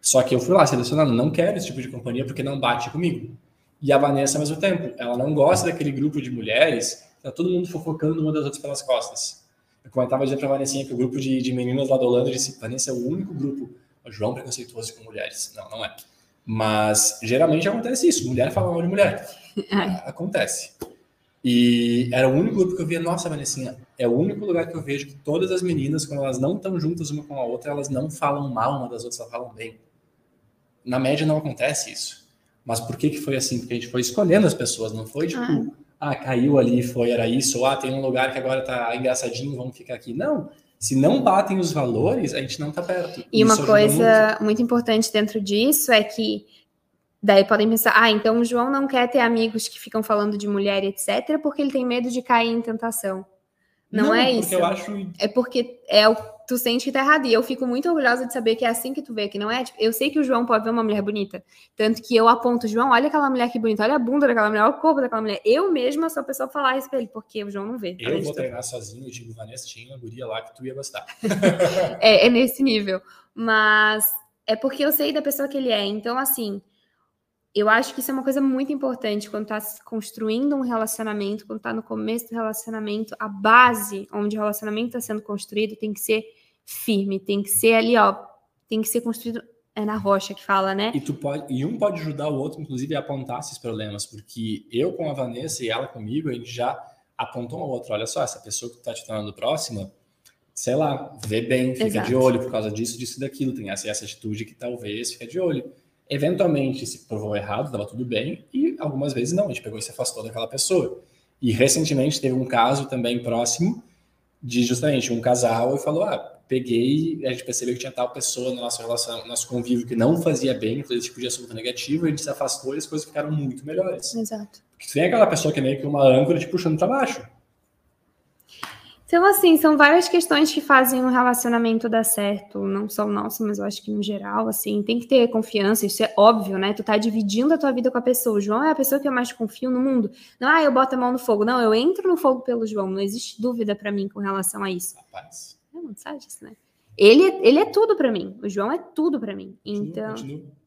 Só que eu fui lá selecionando, não quero esse tipo de companhia porque não bate comigo. E a Vanessa, ao mesmo tempo, ela não gosta daquele grupo de mulheres Tá todo mundo fofocando uma das outras pelas costas. Eu comentava dizer pra Vanessinha que o grupo de, de meninas lá do Holanda disse: Vanessa é o único grupo. O João preconceituoso com mulheres. Não, não é. Mas geralmente acontece isso. Mulher fala mal de mulher. acontece. E era o único grupo que eu via, nossa, Vanessinha, é o único lugar que eu vejo que todas as meninas, quando elas não estão juntas uma com a outra, elas não falam mal uma das outras, elas falam bem. Na média não acontece isso. Mas por que, que foi assim? Porque a gente foi escolhendo as pessoas, não foi tipo, ah ah, caiu ali, foi, era isso, ou ah, tem um lugar que agora tá engraçadinho, vamos ficar aqui. Não, se não batem os valores, a gente não tá perto. E uma coisa muito. muito importante dentro disso é que daí podem pensar, ah, então o João não quer ter amigos que ficam falando de mulher, etc, porque ele tem medo de cair em tentação. Não, não é isso. Acho... É porque é o tu sente que tá errado. E eu fico muito orgulhosa de saber que é assim que tu vê, que não é? Tipo, eu sei que o João pode ver uma mulher bonita. Tanto que eu aponto, João, olha aquela mulher que bonita, olha a bunda daquela mulher, olha o corpo daquela mulher. Eu mesma sou a pessoa falar isso pra ele, porque o João não vê. Eu vou treinar sozinho e digo, Vanessa, tinha uma guria lá que tu ia gostar. é, é nesse nível. Mas é porque eu sei da pessoa que ele é. Então, assim, eu acho que isso é uma coisa muito importante quando está construindo um relacionamento, quando está no começo do relacionamento, a base onde o relacionamento está sendo construído tem que ser firme, tem que ser ali, ó, tem que ser construído é na rocha que fala, né? E tu pode, e um pode ajudar o outro, inclusive, a apontar esses problemas, porque eu com a Vanessa e ela comigo, a gente já apontou um ao outro, olha só, essa pessoa que tu tá te tornando próxima, sei lá, vê bem, fica Exato. de olho por causa disso, disso, daquilo, tem essa, essa atitude que talvez fica de olho. Eventualmente se provou errado, dava tudo bem, e algumas vezes não, a gente pegou e se afastou daquela pessoa. E recentemente teve um caso também próximo de justamente um casal e falou: ah, peguei, a gente percebeu que tinha tal pessoa na nossa relação, no nosso convívio que não fazia bem, fazia esse tipo de assunto negativo, e a gente se afastou e as coisas ficaram muito melhores. Exato. Porque tem aquela pessoa que é meio que uma âncora te puxando para baixo. Então, assim, são várias questões que fazem um relacionamento dar certo, não só o nosso, mas eu acho que no geral, assim, tem que ter confiança, isso é óbvio, né? Tu tá dividindo a tua vida com a pessoa. O João é a pessoa que eu mais confio no mundo. Não, ah, eu boto a mão no fogo. Não, eu entro no fogo pelo João, não existe dúvida para mim com relação a isso. Rapaz. É, não sabe disso, né? Ele, ele é tudo para mim. O João é tudo para mim. Então, continua.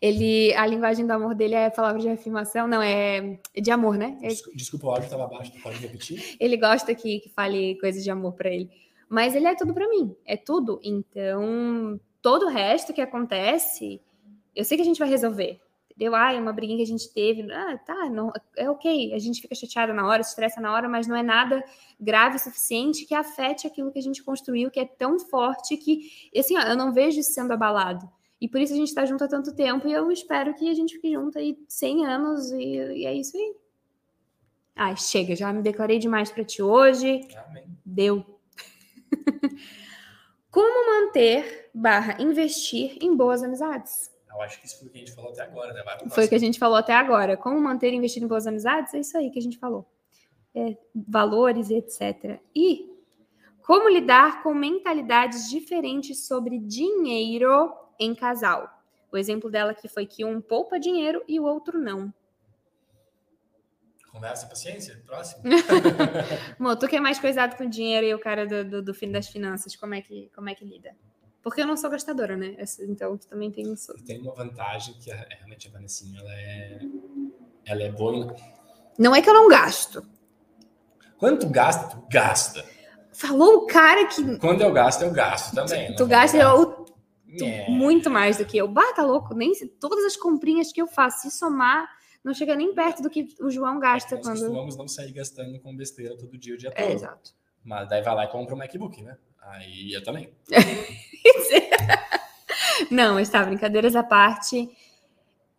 Ele, a linguagem do amor dele é palavra de afirmação, não é de amor, né? É... Desculpa, o áudio estava baixo, pode repetir? ele gosta que, que fale coisas de amor para ele, mas ele é tudo para mim, é tudo. Então, todo o resto que acontece, eu sei que a gente vai resolver deu, ah, é uma briguinha que a gente teve, ah, tá, não, é ok, a gente fica chateada na hora, se estressa na hora, mas não é nada grave o suficiente que afete aquilo que a gente construiu, que é tão forte que, assim, ó, eu não vejo isso sendo abalado. E por isso a gente está junto há tanto tempo e eu espero que a gente fique junto aí 100 anos e, e é isso aí. Ah, chega, já me declarei demais para ti hoje. Amém. Deu. Como manter barra investir em boas amizades? Eu acho que isso foi o que a gente falou até agora, né? foi o que a gente falou até agora. Como manter e investir em boas amizades? É isso aí que a gente falou. É, valores, etc. E como lidar com mentalidades diferentes sobre dinheiro em casal. O exemplo dela aqui foi que um poupa dinheiro e o outro não. Conversa, paciência, próximo. Amor, tu que é mais coisado com dinheiro e o cara do, do, do fim das finanças, como é, que, como é que lida? Porque eu não sou gastadora, né? Então tu também tem isso. Tem uma vantagem que a, realmente a Vanessinha, ela é, ela é boa. Não é que eu não gasto. Quando tu gasta, tu gasta. Falou o cara que. Quando eu gasto, eu gasto também. Tu, tu gasta eu, tu, é. muito mais do que eu. Bah, tá louco? Nem se, todas as comprinhas que eu faço, se somar, não chega nem perto do que o João gasta é quando. Nós costumamos não sair gastando com besteira todo dia, o dia é, todo. É, exato. Mas daí vai lá e compra um MacBook, né? Aí eu também. não, está brincadeiras à parte.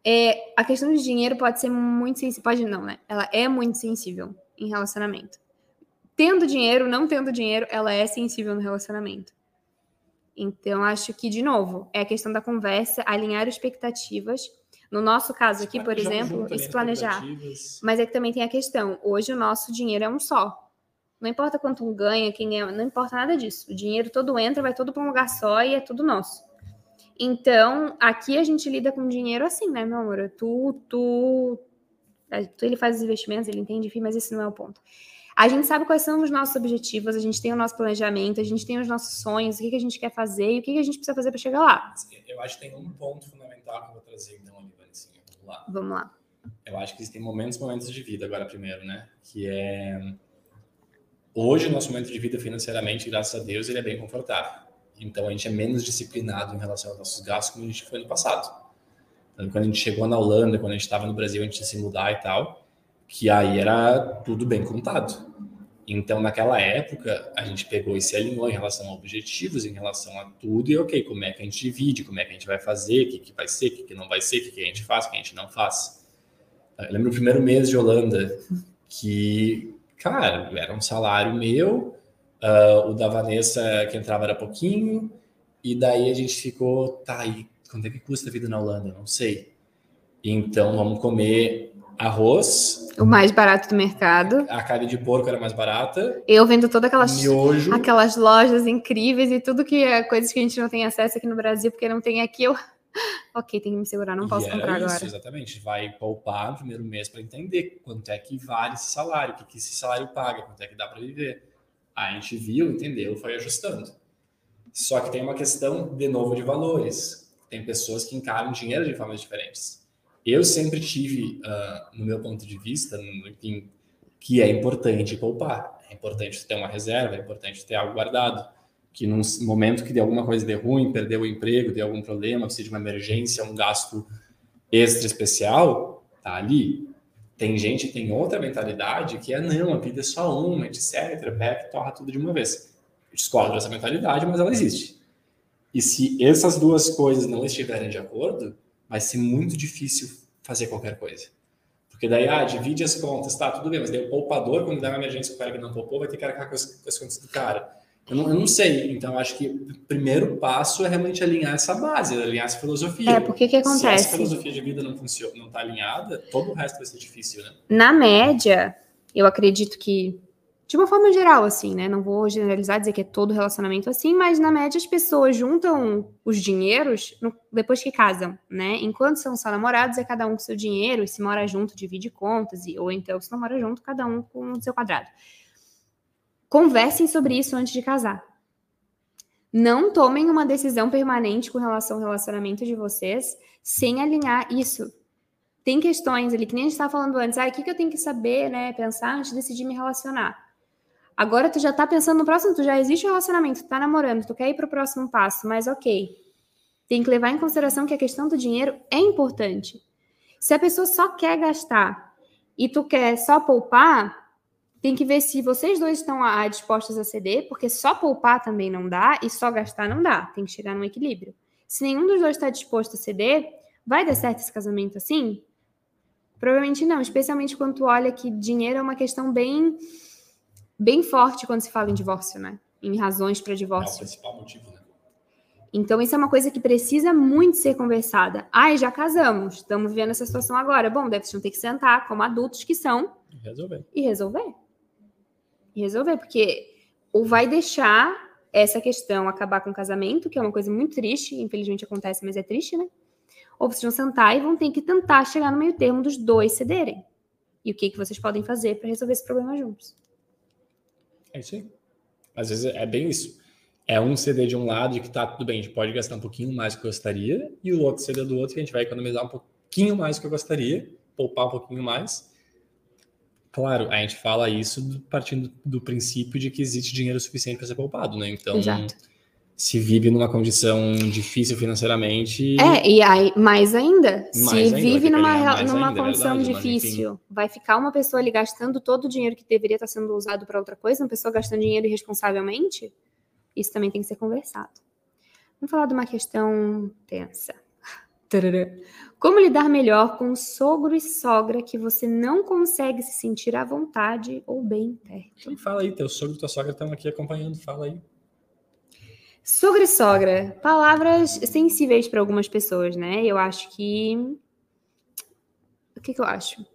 É, a questão de dinheiro pode ser muito sensível. Pode não, né? Ela é muito sensível em relacionamento tendo dinheiro, não tendo dinheiro, ela é sensível no relacionamento. Então, acho que, de novo, é a questão da conversa, alinhar expectativas. No nosso caso aqui, por exemplo, se planejar. Mas é que também tem a questão: hoje o nosso dinheiro é um só. Não importa quanto um ganha, quem é, não importa nada disso. O dinheiro todo entra, vai todo para um lugar só e é tudo nosso. Então, aqui a gente lida com dinheiro assim, né, meu amor? Tu, tu, tu ele faz os investimentos, ele entende, enfim, mas esse não é o ponto. A gente sabe quais são os nossos objetivos, a gente tem o nosso planejamento, a gente tem os nossos sonhos, o que, que a gente quer fazer e o que, que a gente precisa fazer para chegar lá. Eu acho que tem um ponto fundamental que eu vou trazer, então, ali, Vanicinha. Vamos lá. Vamos lá. Eu acho que existem momentos momentos de vida agora, primeiro, né? Que é. Hoje, o nosso momento de vida financeiramente, graças a Deus, ele é bem confortável. Então, a gente é menos disciplinado em relação aos nossos gastos como a gente foi no passado. Então, quando a gente chegou na Holanda, quando a gente estava no Brasil, a gente ia se mudar e tal que aí era tudo bem contado. Então, naquela época, a gente pegou e se alinhou em relação a objetivos, em relação a tudo, e ok, como é que a gente divide, como é que a gente vai fazer, o que, que vai ser, o que, que não vai ser, o que, que a gente faz, o que a gente não faz. Eu lembro o primeiro mês de Holanda, que, cara, era um salário meu, uh, o da Vanessa que entrava era pouquinho, e daí a gente ficou, tá, e quanto é que custa a vida na Holanda? Não sei. Então, vamos comer arroz. O mais barato do mercado. A carne de porco era mais barata. Eu vendo todas aquelas, miojo. aquelas lojas incríveis e tudo que é coisas que a gente não tem acesso aqui no Brasil, porque não tem aqui. Eu... ok, tem que me segurar, não posso comprar isso, agora. Exatamente. Vai poupar no primeiro mês para entender quanto é que vale esse salário, o que, que esse salário paga, quanto é que dá para viver. Aí a gente viu, entendeu, foi ajustando. Só que tem uma questão, de novo, de valores. Tem pessoas que encaram dinheiro de formas diferentes eu sempre tive, uh, no meu ponto de vista, enfim, que é importante poupar. É importante ter uma reserva, é importante ter algo guardado. Que num momento que de alguma coisa de ruim, perdeu o emprego, de algum problema, precisa de uma emergência, um gasto extra especial, tá ali. Tem gente que tem outra mentalidade que é não, a vida é só uma, etc. Pega e torra tudo de uma vez. Eu discordo dessa mentalidade, mas ela existe. E se essas duas coisas não estiverem de acordo, vai ser muito difícil fazer qualquer coisa. Porque daí, ah, divide as contas, tá, tudo bem, mas daí o poupador, quando dá uma emergência com o cara que não poupou, vai ter que arcar com as, com as contas do cara. Eu não, eu não, sei, então acho que o primeiro passo é realmente alinhar essa base, alinhar essa filosofia. É, porque que acontece? Se essa filosofia de vida não funciona, não está alinhada, todo o resto vai ser difícil, né? Na média, eu acredito que de uma forma geral, assim, né? Não vou generalizar, dizer que é todo relacionamento assim, mas na média as pessoas juntam os dinheiros no, depois que casam, né? Enquanto são só namorados, é cada um com seu dinheiro, e se mora junto, divide contas, e, ou então se não mora junto, cada um com o seu quadrado. Conversem sobre isso antes de casar. Não tomem uma decisão permanente com relação ao relacionamento de vocês sem alinhar isso. Tem questões ali, que nem a gente estava falando antes, ah, o que, que eu tenho que saber, né? Pensar antes de decidir me relacionar Agora tu já tá pensando no próximo, tu já existe um relacionamento, tu tá namorando, tu quer ir pro próximo passo, mas ok. Tem que levar em consideração que a questão do dinheiro é importante. Se a pessoa só quer gastar e tu quer só poupar, tem que ver se vocês dois estão dispostos a ceder, porque só poupar também não dá e só gastar não dá. Tem que chegar num equilíbrio. Se nenhum dos dois está disposto a ceder, vai dar certo esse casamento assim? Provavelmente não, especialmente quando tu olha que dinheiro é uma questão bem bem forte quando se fala em divórcio, né? Em razões para divórcio. É o principal motivo, né? Então, isso é uma coisa que precisa muito ser conversada. Ai, já casamos, estamos vivendo essa situação agora. Bom, deve ter que sentar como adultos que são. E resolver. E resolver. E resolver, porque ou vai deixar essa questão acabar com o casamento, que é uma coisa muito triste, infelizmente acontece, mas é triste, né? Ou vocês vão sentar e vão ter que tentar chegar no meio termo dos dois cederem. E o que, que vocês podem fazer para resolver esse problema juntos. É isso aí. Às vezes é bem isso. É um CD de um lado que tá tudo bem, a gente pode gastar um pouquinho mais do que eu gostaria, e o outro CD do outro que a gente vai economizar um pouquinho mais do que eu gostaria, poupar um pouquinho mais. Claro, a gente fala isso partindo do princípio de que existe dinheiro suficiente para ser poupado, né? Então, Exato se vive numa condição difícil financeiramente. É, e aí, mais ainda, mais se ainda, vive numa, numa ainda, é condição verdade, difícil, vai ficar uma pessoa ali gastando todo o dinheiro que deveria estar sendo usado para outra coisa, uma pessoa gastando dinheiro irresponsavelmente, isso também tem que ser conversado. Vamos falar de uma questão tensa. Como lidar melhor com sogro e sogra que você não consegue se sentir à vontade ou bem perto? Fala aí, teu sogro e tua sogra estão aqui acompanhando, fala aí. Sogra e sogra, palavras sensíveis para algumas pessoas, né? Eu acho que. O que, que eu acho?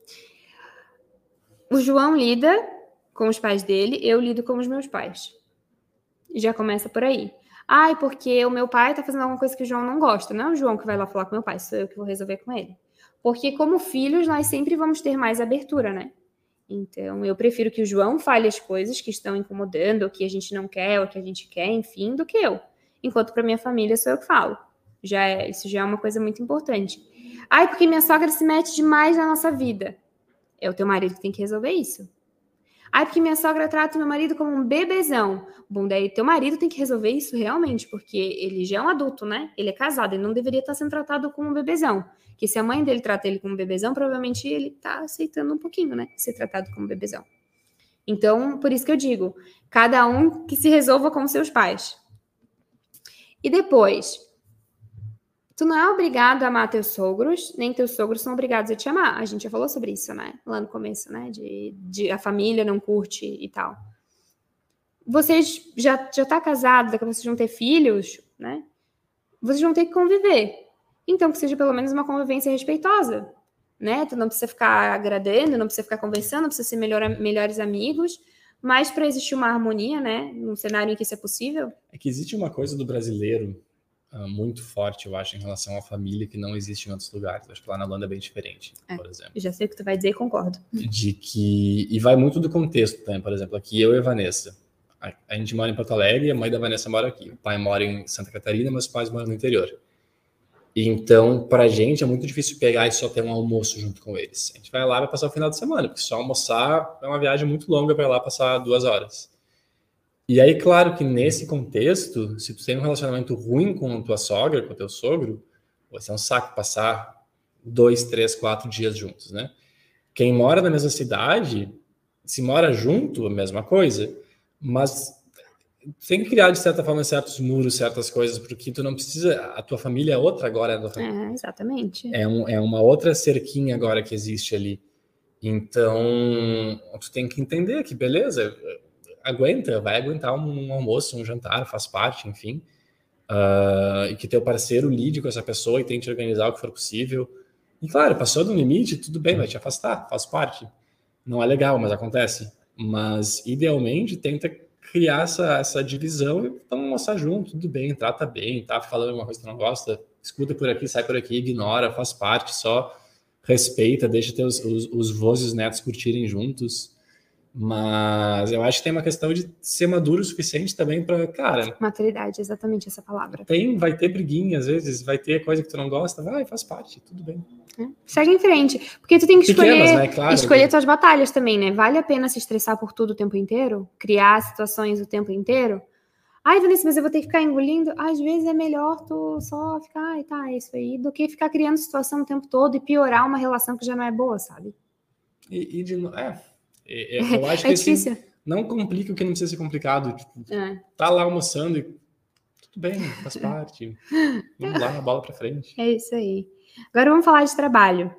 O João lida com os pais dele, eu lido com os meus pais. Já começa por aí. Ai, porque o meu pai tá fazendo alguma coisa que o João não gosta. Não é o João que vai lá falar com meu pai, sou eu que vou resolver com ele. Porque, como filhos, nós sempre vamos ter mais abertura, né? Então, eu prefiro que o João fale as coisas que estão incomodando, ou que a gente não quer, ou que a gente quer, enfim, do que eu. Enquanto para minha família sou eu que falo. Já é, isso já é uma coisa muito importante. Ai, porque minha sogra se mete demais na nossa vida. É o teu marido que tem que resolver isso. Ai, porque minha sogra trata meu marido como um bebezão. Bom, daí teu marido tem que resolver isso realmente, porque ele já é um adulto, né? Ele é casado, ele não deveria estar sendo tratado como um bebezão que se a mãe dele trata ele como bebezão, provavelmente ele tá aceitando um pouquinho, né? Ser tratado como bebezão. Então, por isso que eu digo, cada um que se resolva com seus pais. E depois, tu não é obrigado a amar teus sogros, nem teus sogros são obrigados a te amar. A gente já falou sobre isso, né? Lá no começo, né? De, de a família não curte e tal. Vocês já, já tá casado, daqui a vocês vão ter filhos, né? Vocês vão ter que conviver. Então, que seja pelo menos uma convivência respeitosa, né? Tu não precisa ficar agradando, não precisa ficar conversando, não precisa ser melhor, melhores amigos, mas para existir uma harmonia, né? Num cenário em que isso é possível. É que existe uma coisa do brasileiro muito forte, eu acho, em relação à família que não existe em outros lugares. Eu acho que lá na Holanda é bem diferente, é, por exemplo. Já sei o que tu vai dizer e concordo. De que. E vai muito do contexto também, por exemplo, aqui eu e a Vanessa. A, a gente mora em Porto Alegre, a mãe da Vanessa mora aqui. O pai mora em Santa Catarina, mas os pais moram no interior. Então, para a gente é muito difícil pegar e só ter um almoço junto com eles. A gente vai lá vai passar o final de semana, porque só almoçar é uma viagem muito longa para lá passar duas horas. E aí, claro que nesse contexto, se tu tem um relacionamento ruim com a tua sogra, com o teu sogro, vai ser um saco passar dois, três, quatro dias juntos, né? Quem mora na mesma cidade, se mora junto, a mesma coisa, mas tem que criar de certa forma certos muros, certas coisas, porque tu não precisa, a tua família é outra agora. É, exatamente. É, um, é uma outra cerquinha agora que existe ali. Então, tu tem que entender que beleza, aguenta, vai aguentar um, um almoço, um jantar, faz parte, enfim. Uh, e que teu parceiro lide com essa pessoa e tente organizar o que for possível. E claro, passou do limite, tudo bem, vai te afastar, faz parte. Não é legal, mas acontece. Mas idealmente tenta criar essa, essa divisão e vamos almoçar junto, tudo bem, trata bem, tá falando uma coisa que não gosta, escuta por aqui, sai por aqui, ignora, faz parte, só respeita, deixa teus, os, os vozes os netos curtirem juntos. Mas eu acho que tem uma questão de ser maduro o suficiente também para, cara. Maturidade, exatamente essa palavra. Tem, vai ter briguinha às vezes, vai ter coisa que tu não gosta, vai, faz parte, tudo bem. É. Segue em frente. Porque tu tem que Pequenas, escolher, né? claro, escolher tuas batalhas também, né? Vale a pena se estressar por tudo o tempo inteiro? Criar situações o tempo inteiro? Ai, Vanessa, mas eu vou ter que ficar engolindo? Às vezes é melhor tu só ficar, ai, tá, é isso aí, do que ficar criando situação o tempo todo e piorar uma relação que já não é boa, sabe? E, e de é, eu acho é que assim, não complica o que não precisa ser complicado. Tipo, é. Tá lá almoçando e tudo bem, faz parte. Vamos lá, a bola para frente. É isso aí. Agora vamos falar de trabalho.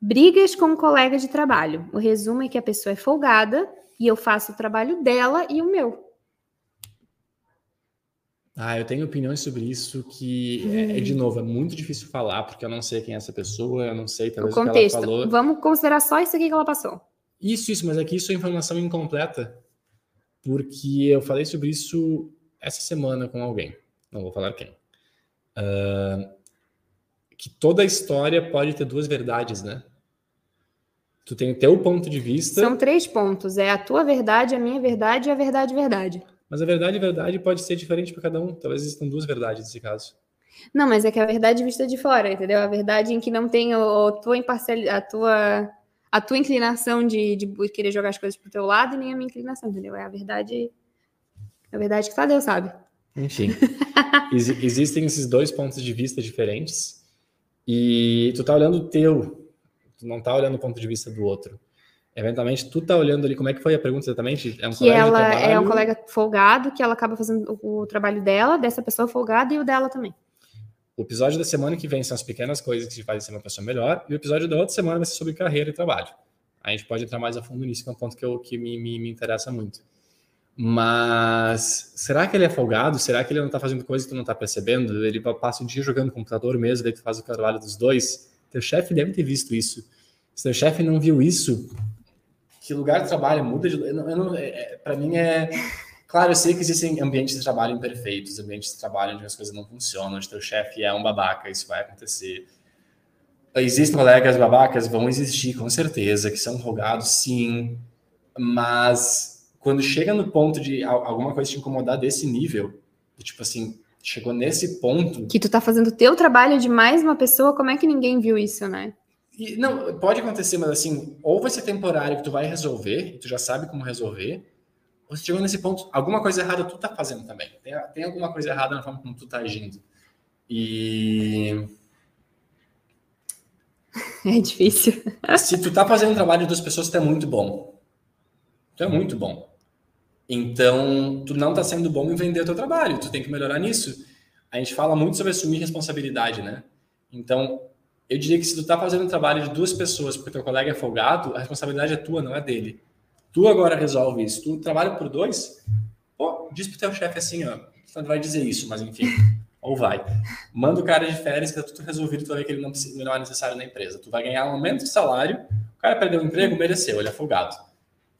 Brigas com um colega de trabalho. O resumo é que a pessoa é folgada e eu faço o trabalho dela e o meu. Ah, eu tenho opiniões sobre isso que, é, é, de novo, é muito difícil falar, porque eu não sei quem é essa pessoa, eu não sei talvez o, contexto. o que ela falou. Vamos considerar só isso aqui que ela passou. Isso, isso, mas aqui isso é informação incompleta, porque eu falei sobre isso essa semana com alguém, não vou falar quem. Uh, que toda história pode ter duas verdades, né? Tu tem o teu ponto de vista. São três pontos. É a tua verdade, a minha verdade e a verdade verdade. Mas a verdade verdade pode ser diferente para cada um. Talvez existam duas verdades nesse caso. Não, mas é que a verdade vista de fora, entendeu? A verdade em que não tem a tua imparcialidade, a tua, a tua inclinação de, de querer jogar as coisas pro teu lado e nem a minha inclinação, entendeu? É a verdade. A verdade que só Deus sabe. Enfim. ex existem esses dois pontos de vista diferentes. E tu tá olhando o teu, tu não tá olhando o ponto de vista do outro. Eventualmente, tu tá olhando ali, como é que foi a pergunta exatamente? É um que ela é um colega folgado, que ela acaba fazendo o, o trabalho dela, dessa pessoa folgada e o dela também. O episódio da semana que vem são as pequenas coisas que te fazem ser uma pessoa melhor, e o episódio da outra semana vai ser sobre carreira e trabalho. A gente pode entrar mais a fundo nisso, que é um ponto que, eu, que me, me, me interessa muito. Mas será que ele é folgado? Será que ele não está fazendo coisa que tu não está percebendo? Ele passa o dia jogando computador mesmo, daí tu faz o trabalho dos dois. Teu chefe deve ter visto isso. Se teu chefe não viu isso, que lugar de trabalho muda de. É, Para mim é. Claro, eu sei que existem ambientes de trabalho imperfeitos, ambientes de trabalho onde as coisas não funcionam, onde teu chefe é um babaca, isso vai acontecer. Existem colegas babacas, vão existir com certeza, que são rogados, sim, mas quando chega no ponto de alguma coisa te incomodar desse nível, tipo assim, chegou nesse ponto. Que tu tá fazendo o teu trabalho de mais uma pessoa, como é que ninguém viu isso, né? E, não, pode acontecer, mas assim, ou vai ser temporário que tu vai resolver, tu já sabe como resolver, se chegou nesse ponto, alguma coisa errada tu tá fazendo também. Tem, tem alguma coisa errada na forma como tu tá agindo. E. É difícil. Se tu tá fazendo o trabalho de duas pessoas, tu é muito bom. Tu é muito bom. Então, tu não está sendo bom em vender o teu trabalho, tu tem que melhorar nisso. A gente fala muito sobre assumir responsabilidade, né? Então, eu diria que se tu está fazendo um trabalho de duas pessoas porque teu colega é folgado, a responsabilidade é tua, não é dele. Tu agora resolve isso. Tu trabalha por dois, pô, diz pro teu chefe assim, ó, tu não vai dizer isso, mas enfim, ou vai. Manda o cara de férias que tá tudo resolvido, tu vai ver que ele não, precisa, não é necessário na empresa. Tu vai ganhar um aumento de salário, o cara perdeu o emprego, mereceu, ele é folgado.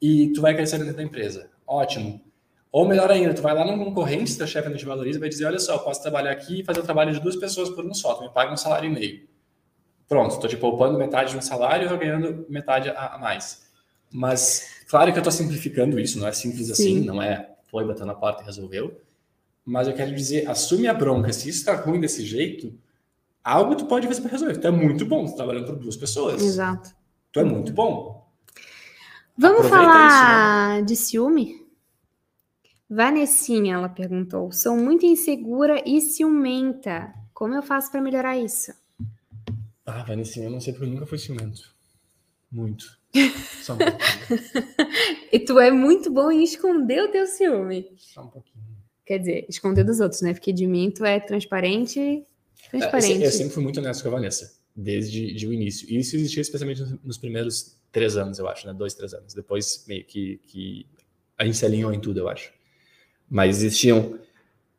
E tu vai crescer dentro da empresa ótimo. Ou melhor ainda, tu vai lá num concorrente, teu chefe não te valoriza, vai dizer, olha só, eu posso trabalhar aqui e fazer o trabalho de duas pessoas por um só, tu me paga um salário e meio. Pronto, estou te poupando metade de um salário e eu ganhando metade a mais. Mas, claro que eu estou simplificando isso, não é simples assim, não é foi, bateu na porta e resolveu. Mas eu quero dizer, assume a bronca, se isso está ruim desse jeito, algo tu pode fazer para resolver. Tu é muito bom, tu tá trabalhando por duas pessoas. Exato. Tu é muito bom. Vamos Aproveita falar isso, né? de ciúme? Vanessinha, ela perguntou. Sou muito insegura e ciumenta. Como eu faço para melhorar isso? Ah, Vanessinha, eu não sei porque eu nunca fui ciumento. Muito. Só um pouquinho. e tu é muito bom em esconder o teu ciúme. Só um pouquinho. Quer dizer, esconder dos outros, né? Porque de mim tu é transparente. Transparente. É, eu sempre fui muito honesto com a Vanessa, desde de o início. E isso existia especialmente nos primeiros três anos, eu acho, né? Dois, três anos. Depois meio que, que a gente se alinhou em tudo, eu acho. Mas existiam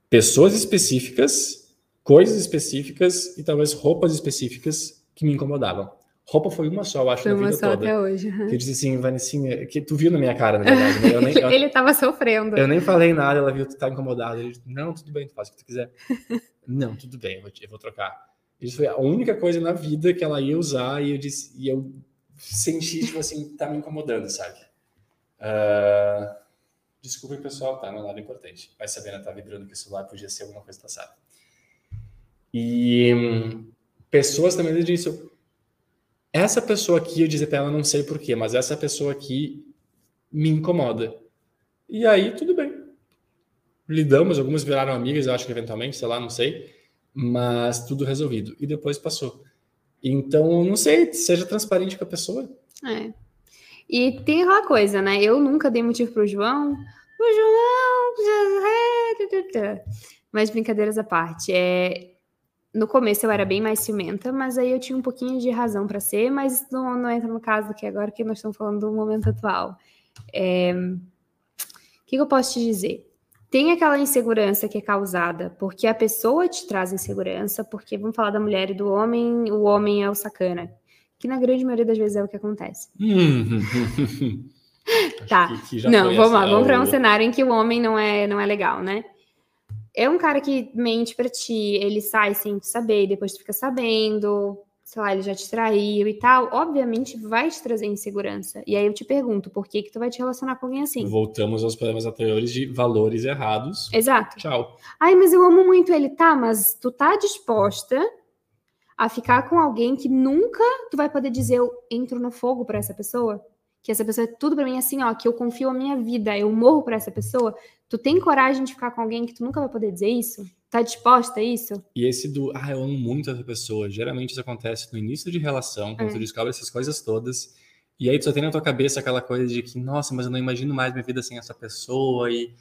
pessoas específicas, coisas específicas e talvez roupas específicas que me incomodavam. Roupa foi uma só, eu acho, foi na vida só toda. até hoje. Que eu disse assim, Vanessinha, que tu viu na minha cara, na verdade. Né? Nem, eu, Ele tava sofrendo. Eu nem falei nada, ela viu que tu tá incomodado. Ele disse, não, tudo bem, tu faz o que tu quiser. não, tudo bem, eu vou, eu vou trocar. Isso foi a única coisa na vida que ela ia usar e eu disse, e eu senti, tipo assim, tá me incomodando, sabe? Uh, desculpa, pessoal, tá? Não é nada importante. Vai saber, né? Tá vibrando que o celular podia ser alguma coisa passada. E hum, pessoas também dizem isso. Essa pessoa aqui, eu dizia pra ela, não sei porquê, mas essa pessoa aqui me incomoda. E aí, tudo bem. Lidamos, algumas viraram amigas, eu acho que eventualmente, sei lá, não sei. Mas tudo resolvido. E depois passou. Então, não sei, seja transparente com a pessoa. É. E tem aquela coisa, né? Eu nunca dei motivo pro João. O João. Mas brincadeiras à parte. É... No começo eu era bem mais ciumenta, mas aí eu tinha um pouquinho de razão para ser, mas não, não entra no caso aqui agora, que nós estamos falando do momento atual. É... O que eu posso te dizer? Tem aquela insegurança que é causada porque a pessoa te traz insegurança, porque vamos falar da mulher e do homem, o homem é o sacana, que na grande maioria das vezes é o que acontece. tá. Que, que não, vamos lá, vamos para um cenário em que o homem não é não é legal, né? É um cara que mente para ti, ele sai sem saber, depois tu fica sabendo, sei lá, ele já te traiu e tal, obviamente vai te trazer insegurança. E aí eu te pergunto, por que que tu vai te relacionar com alguém assim? Voltamos aos problemas anteriores de valores errados. Exato. Tchau. Ai, mas eu amo muito ele, tá? Mas tu tá disposta a ficar com alguém que nunca tu vai poder dizer eu entro no fogo para essa pessoa? Que essa pessoa é tudo para mim assim, ó, que eu confio a minha vida, eu morro para essa pessoa. Tu tem coragem de ficar com alguém que tu nunca vai poder dizer isso? Tá disposta a isso? E esse do, ah, eu amo muito essa pessoa, geralmente isso acontece no início de relação, quando É. tu descobre essas coisas todas, e aí tu só tem na tua cabeça aquela coisa de que, nossa, mas eu não imagino mais minha vida sem essa pessoa, e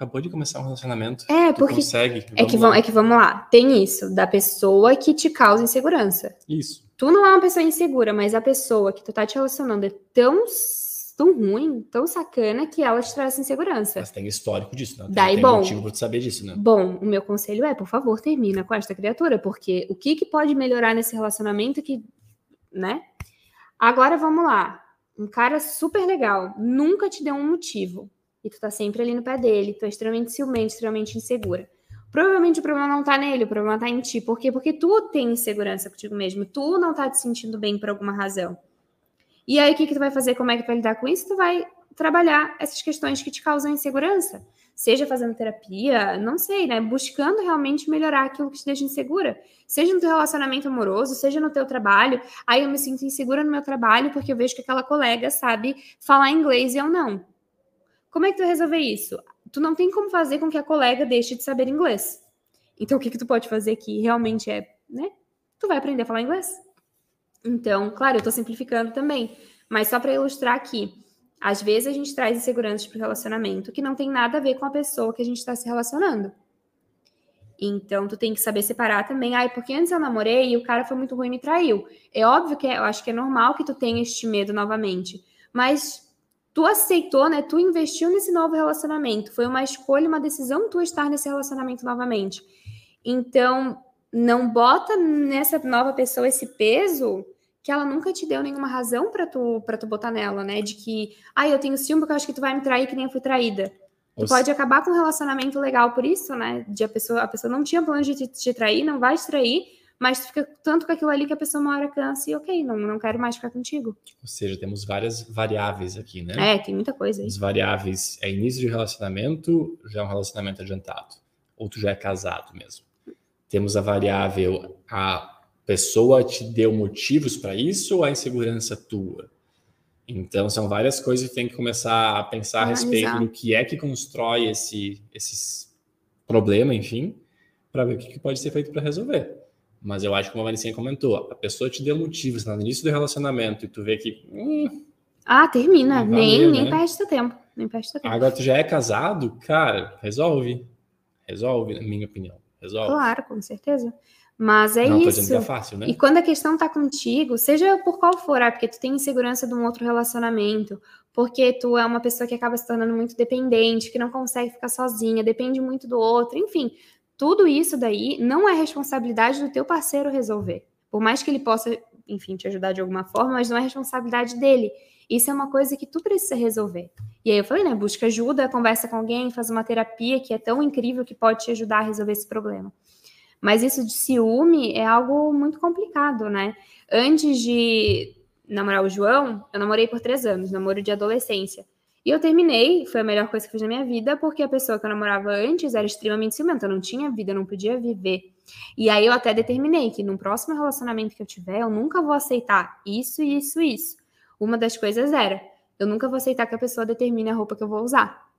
acabou de começar um relacionamento, É, porque consegue, é que, vamos, é que vamos lá, tem isso, da pessoa que te causa insegurança. Isso. Tu não é uma pessoa insegura, mas a pessoa que tu tá te relacionando é tão, tão ruim, tão sacana, que ela te traz insegurança. Mas tem histórico disso, né? Tem- Daí, tem bom. motivo pra tu saber disso, né? Bom, o meu conselho é, por favor, termina com esta criatura, porque o que, que pode melhorar nesse relacionamento que, né? Agora vamos lá. Um cara super legal, nunca te deu um motivo. E tu tá sempre ali no pé dele, tu é extremamente ciumente, extremamente insegura. Provavelmente o problema não tá nele, o problema tá em ti. Por quê? Porque tu tem insegurança contigo mesmo, tu não tá te sentindo bem por alguma razão. E aí o que, que tu vai fazer? Como é que tu vai lidar com isso? Tu vai trabalhar essas questões que te causam insegurança seja fazendo terapia, não sei, né? Buscando realmente melhorar aquilo que te deixa insegura. Seja no teu relacionamento amoroso, seja no teu trabalho. Aí eu me sinto insegura no meu trabalho porque eu vejo que aquela colega sabe falar inglês e eu não. Como é que tu resolver isso? Tu não tem como fazer com que a colega deixe de saber inglês. Então o que que tu pode fazer que realmente é, né? Tu vai aprender a falar inglês. Então, claro, eu tô simplificando também, mas só para ilustrar aqui, às vezes a gente traz inseguranças para o relacionamento que não tem nada a ver com a pessoa que a gente está se relacionando. Então, tu tem que saber separar também. Ai, porque antes eu namorei e o cara foi muito ruim e me traiu. É óbvio que é, eu acho que é normal que tu tenha este medo novamente. Mas tu aceitou, né? Tu investiu nesse novo relacionamento. Foi uma escolha, uma decisão tu estar nesse relacionamento novamente. Então, não bota nessa nova pessoa esse peso que ela nunca te deu nenhuma razão para tu para tu botar nela, né? De que, ah, eu tenho ciúme porque eu acho que tu vai me trair que nem eu fui traída. Tu pode acabar com um relacionamento legal por isso, né? De a pessoa, a pessoa não tinha plano de te, te trair, não vai te trair, mas tu fica tanto com aquilo ali que a pessoa uma hora cansa e ok, não, não quero mais ficar contigo. Ou seja, temos várias variáveis aqui, né? É, tem muita coisa aí. As variáveis é início de relacionamento, já é um relacionamento adiantado. Ou tu já é casado mesmo. Temos a variável, a pessoa te deu motivos para isso ou a insegurança tua? Então, são várias coisas que tem que começar a pensar a respeito do que é que constrói esse, esse problema, enfim, para ver o que, que pode ser feito para resolver. Mas eu acho que como a Vanicinha comentou, a pessoa te deu motivos no início do relacionamento e tu vê que hum, Ah, termina. Valeu, nem, nem né? perde teu tempo. Nem perde teu tempo. Agora tu já é casado, cara, resolve. Resolve, na minha opinião. Resolve. Claro, com certeza. Mas é não tô isso. é fácil, né? E quando a questão tá contigo, seja por qual for, ah, porque tu tem insegurança de um outro relacionamento, porque tu é uma pessoa que acaba se tornando muito dependente, que não consegue ficar sozinha, depende muito do outro, enfim, tudo isso daí não é responsabilidade do teu parceiro resolver. Por mais que ele possa, enfim, te ajudar de alguma forma, mas não é responsabilidade dele. Isso é uma coisa que tu precisa resolver. E aí eu falei, né, busca ajuda, conversa com alguém, faz uma terapia que é tão incrível que pode te ajudar a resolver esse problema. Mas isso de ciúme é algo muito complicado, né? Antes de namorar o João, eu namorei por três anos, namoro de adolescência. E eu terminei, foi a melhor coisa que eu fiz na minha vida, porque a pessoa que eu namorava antes era extremamente ciumenta, eu não tinha vida, eu não podia viver. E aí eu até determinei que no próximo relacionamento que eu tiver, eu nunca vou aceitar isso, isso, isso. Uma das coisas era, eu nunca vou aceitar que a pessoa determine a roupa que eu vou usar.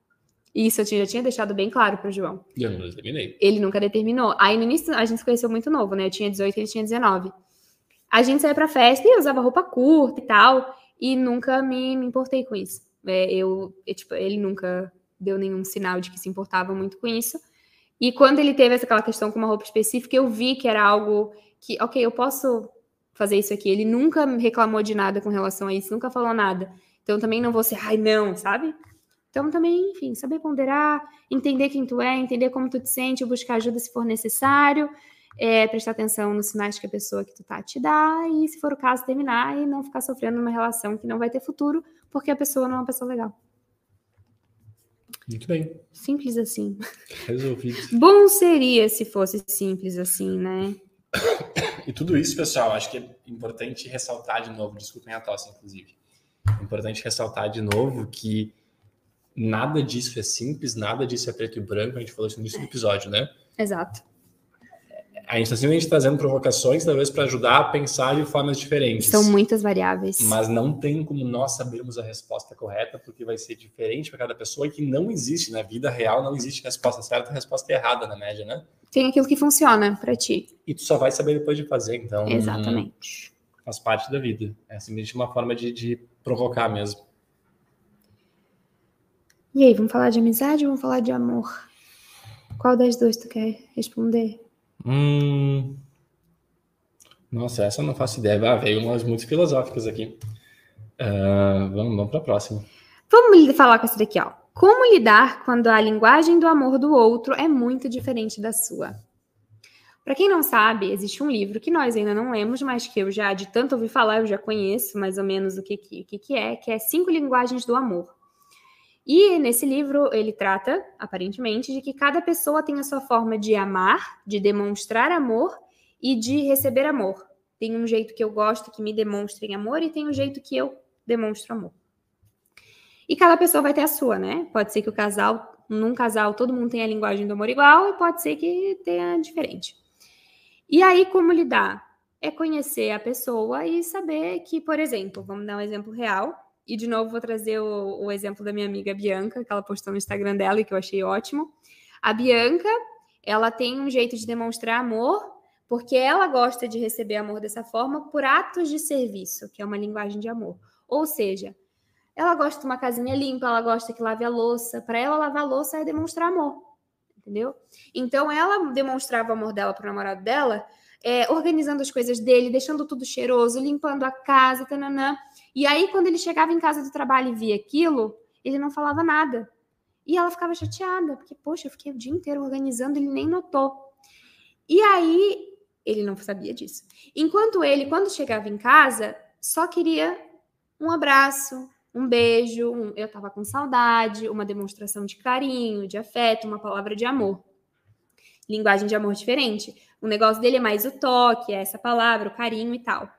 E isso eu já tinha deixado bem claro pro João. E eu não terminei. Ele nunca determinou. Aí no início a gente se conheceu muito novo, né? Eu tinha 18 ele tinha 19. A gente saía pra festa e eu usava roupa curta e tal. E nunca me, me importei com isso. É, eu, eu, tipo, ele nunca deu nenhum sinal de que se importava muito com isso. E quando ele teve aquela questão com uma roupa específica, eu vi que era algo que, ok, eu posso fazer isso aqui. Ele nunca reclamou de nada com relação a isso, nunca falou nada. Então também não vou ser, ai, não, sabe? Então, também, enfim, saber ponderar, entender quem tu é, entender como tu te sente, buscar ajuda se for necessário, é, prestar atenção nos sinais que a pessoa que tu tá te dá, e se for o caso, terminar e não ficar sofrendo numa relação que não vai ter futuro, porque a pessoa não é uma pessoa legal. Muito bem. Simples assim. Resolvido. Bom seria se fosse simples assim, né? E tudo isso, pessoal, acho que é importante ressaltar de novo, desculpem a tosse, inclusive. É importante ressaltar de novo que nada disso é simples, nada disso é preto e branco, a gente falou isso no início do episódio, né? Exato. A gente está simplesmente trazendo provocações, talvez, para ajudar a pensar de formas diferentes. São muitas variáveis. Mas não tem como nós sabermos a resposta correta, porque vai ser diferente para cada pessoa e que não existe, na vida real, não existe resposta certa e resposta errada, na média, né? Tem aquilo que funciona para ti. E tu só vai saber depois de fazer, então. Exatamente. Faz parte da vida. É simplesmente uma forma de, de provocar mesmo. E aí, vamos falar de amizade ou vamos falar de amor? Qual das duas tu quer responder? Hum... Nossa, essa eu não faço ideia. Ah, veio umas muito filosóficas aqui. Uh, vamos vamos para a próxima. Vamos falar com essa daqui, ó. Como lidar quando a linguagem do amor do outro é muito diferente da sua? Para quem não sabe, existe um livro que nós ainda não lemos, mas que eu já, de tanto ouvir falar, eu já conheço mais ou menos o que, que, que é, que é Cinco Linguagens do Amor. E nesse livro ele trata, aparentemente, de que cada pessoa tem a sua forma de amar, de demonstrar amor e de receber amor. Tem um jeito que eu gosto que me demonstrem amor e tem um jeito que eu demonstro amor. E cada pessoa vai ter a sua, né? Pode ser que o casal, num casal, todo mundo tenha a linguagem do amor igual e pode ser que tenha diferente. E aí, como lidar? É conhecer a pessoa e saber que, por exemplo, vamos dar um exemplo real. E de novo vou trazer o, o exemplo da minha amiga Bianca, que ela postou no Instagram dela e que eu achei ótimo. A Bianca, ela tem um jeito de demonstrar amor, porque ela gosta de receber amor dessa forma por atos de serviço, que é uma linguagem de amor. Ou seja, ela gosta de uma casinha limpa, ela gosta que lave a louça. Para ela, lavar a louça é demonstrar amor. Entendeu? Então, ela demonstrava o amor dela para o namorado dela, é, organizando as coisas dele, deixando tudo cheiroso, limpando a casa, tananã. E aí, quando ele chegava em casa do trabalho e via aquilo, ele não falava nada. E ela ficava chateada, porque, poxa, eu fiquei o dia inteiro organizando, ele nem notou. E aí, ele não sabia disso. Enquanto ele, quando chegava em casa, só queria um abraço, um beijo, um, eu tava com saudade, uma demonstração de carinho, de afeto, uma palavra de amor. Linguagem de amor diferente. O negócio dele é mais o toque, é essa palavra, o carinho e tal.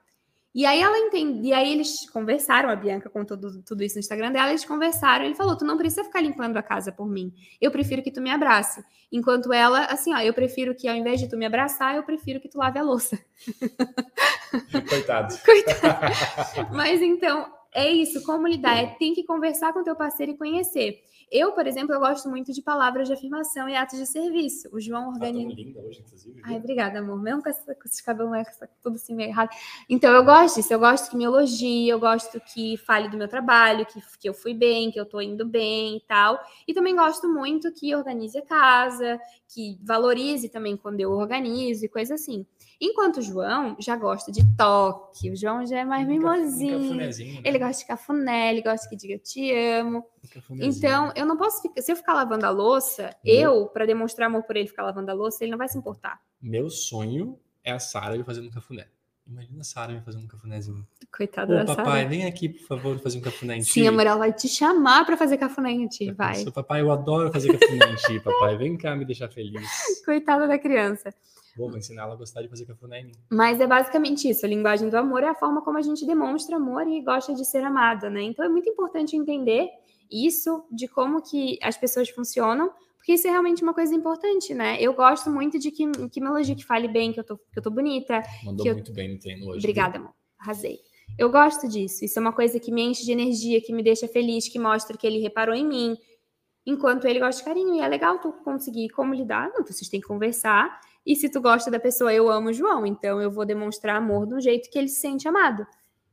E aí ela entende, e aí eles conversaram, a Bianca contou tudo, tudo isso no Instagram dela, eles conversaram, ele falou: "Tu não precisa ficar limpando a casa por mim. Eu prefiro que tu me abrace". Enquanto ela, assim, ó, eu prefiro que ao invés de tu me abraçar, eu prefiro que tu lave a louça. Coitado. Coitado. Mas então, é isso, como lidar? É, tem que conversar com teu parceiro e conhecer. Eu, por exemplo, eu gosto muito de palavras de afirmação e atos de serviço. O João organiza. Tá linda hoje, inclusive. Ai, obrigada, amor. Mesmo com, essa, com esses cabelos tudo assim meio errado. Então, eu gosto disso. Eu gosto que me elogie, eu gosto que fale do meu trabalho, que, que eu fui bem, que eu tô indo bem e tal. E também gosto muito que organize a casa, que valorize também quando eu organizo e coisa assim. Enquanto o João já gosta de toque, o João já é mais um mimosinho. Né? Ele gosta de cafuné, ele gosta que diga te amo. Então, eu não posso ficar. Se eu ficar lavando a louça, Meu... eu, para demonstrar amor por ele ficar lavando a louça, ele não vai se importar. Meu sonho é a Sara me fazendo um cafuné. Imagina a Sara me fazendo um cafunézinho. Coitada da Sara. papai, vem aqui, por favor, fazer um cafuné em ti. Sim, amor, ela vai te chamar para fazer cafuné em ti, vai. Seu papai, eu adoro fazer cafuné em ti, papai. Vem cá me deixar feliz. Coitada da criança. Vou ensinar ela a gostar de fazer cafuné em mim. Mas é basicamente isso. A linguagem do amor é a forma como a gente demonstra amor e gosta de ser amada, né? Então é muito importante entender isso, de como que as pessoas funcionam, porque isso é realmente uma coisa importante, né? Eu gosto muito de que, que me elogie, que fale bem, que eu tô, que eu tô bonita. Mandou eu... muito bem no treino hoje. Obrigada, viu? amor. Arrasei. Eu gosto disso. Isso é uma coisa que me enche de energia, que me deixa feliz, que mostra que ele reparou em mim. Enquanto ele gosta de carinho. E é legal tu conseguir como lidar. Não, vocês têm que conversar e se tu gosta da pessoa, eu amo o João, então eu vou demonstrar amor do jeito que ele se sente amado.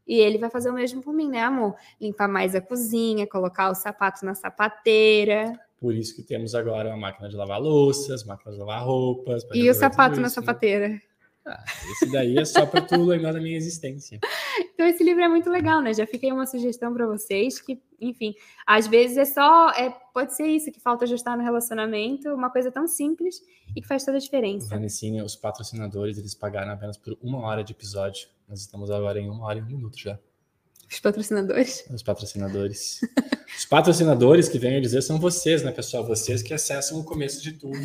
E ele vai fazer o mesmo por mim, né, amor? Limpar mais a cozinha, colocar o sapato na sapateira. Por isso que temos agora uma máquina de lavar louças, máquina de lavar roupas. E o sapato isso, na né? sapateira. Ah, esse daí é só para tu lembrar da minha existência. Então esse livro é muito legal, né? Já aí uma sugestão para vocês que, enfim, às vezes é só, é, pode ser isso que falta ajustar no relacionamento, uma coisa tão simples e que faz toda a diferença. Vanessinha, os patrocinadores, eles pagaram apenas por uma hora de episódio. Nós estamos agora em uma hora e um minuto já. Os patrocinadores? Os patrocinadores. os patrocinadores que venho dizer são vocês, né, pessoal? Vocês que acessam o começo de tudo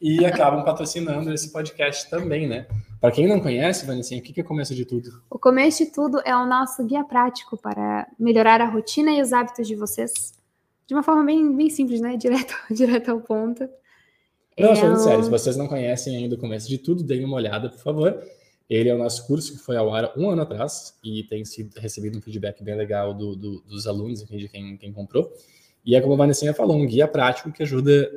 e acabam patrocinando esse podcast também, né? Para quem não conhece, Vanessa, o que é o começo de tudo? O começo de tudo é o nosso guia prático para melhorar a rotina e os hábitos de vocês. De uma forma bem, bem simples, né? Direto, direto ao ponto. Não, é falando um... sério, se vocês não conhecem ainda o começo de tudo, deem uma olhada, por favor. Ele é o nosso curso que foi ao ar um ano atrás e tem sido recebido um feedback bem legal do, do, dos alunos, enfim, de quem, quem comprou. E é como a Vanessa falou, um guia prático que ajuda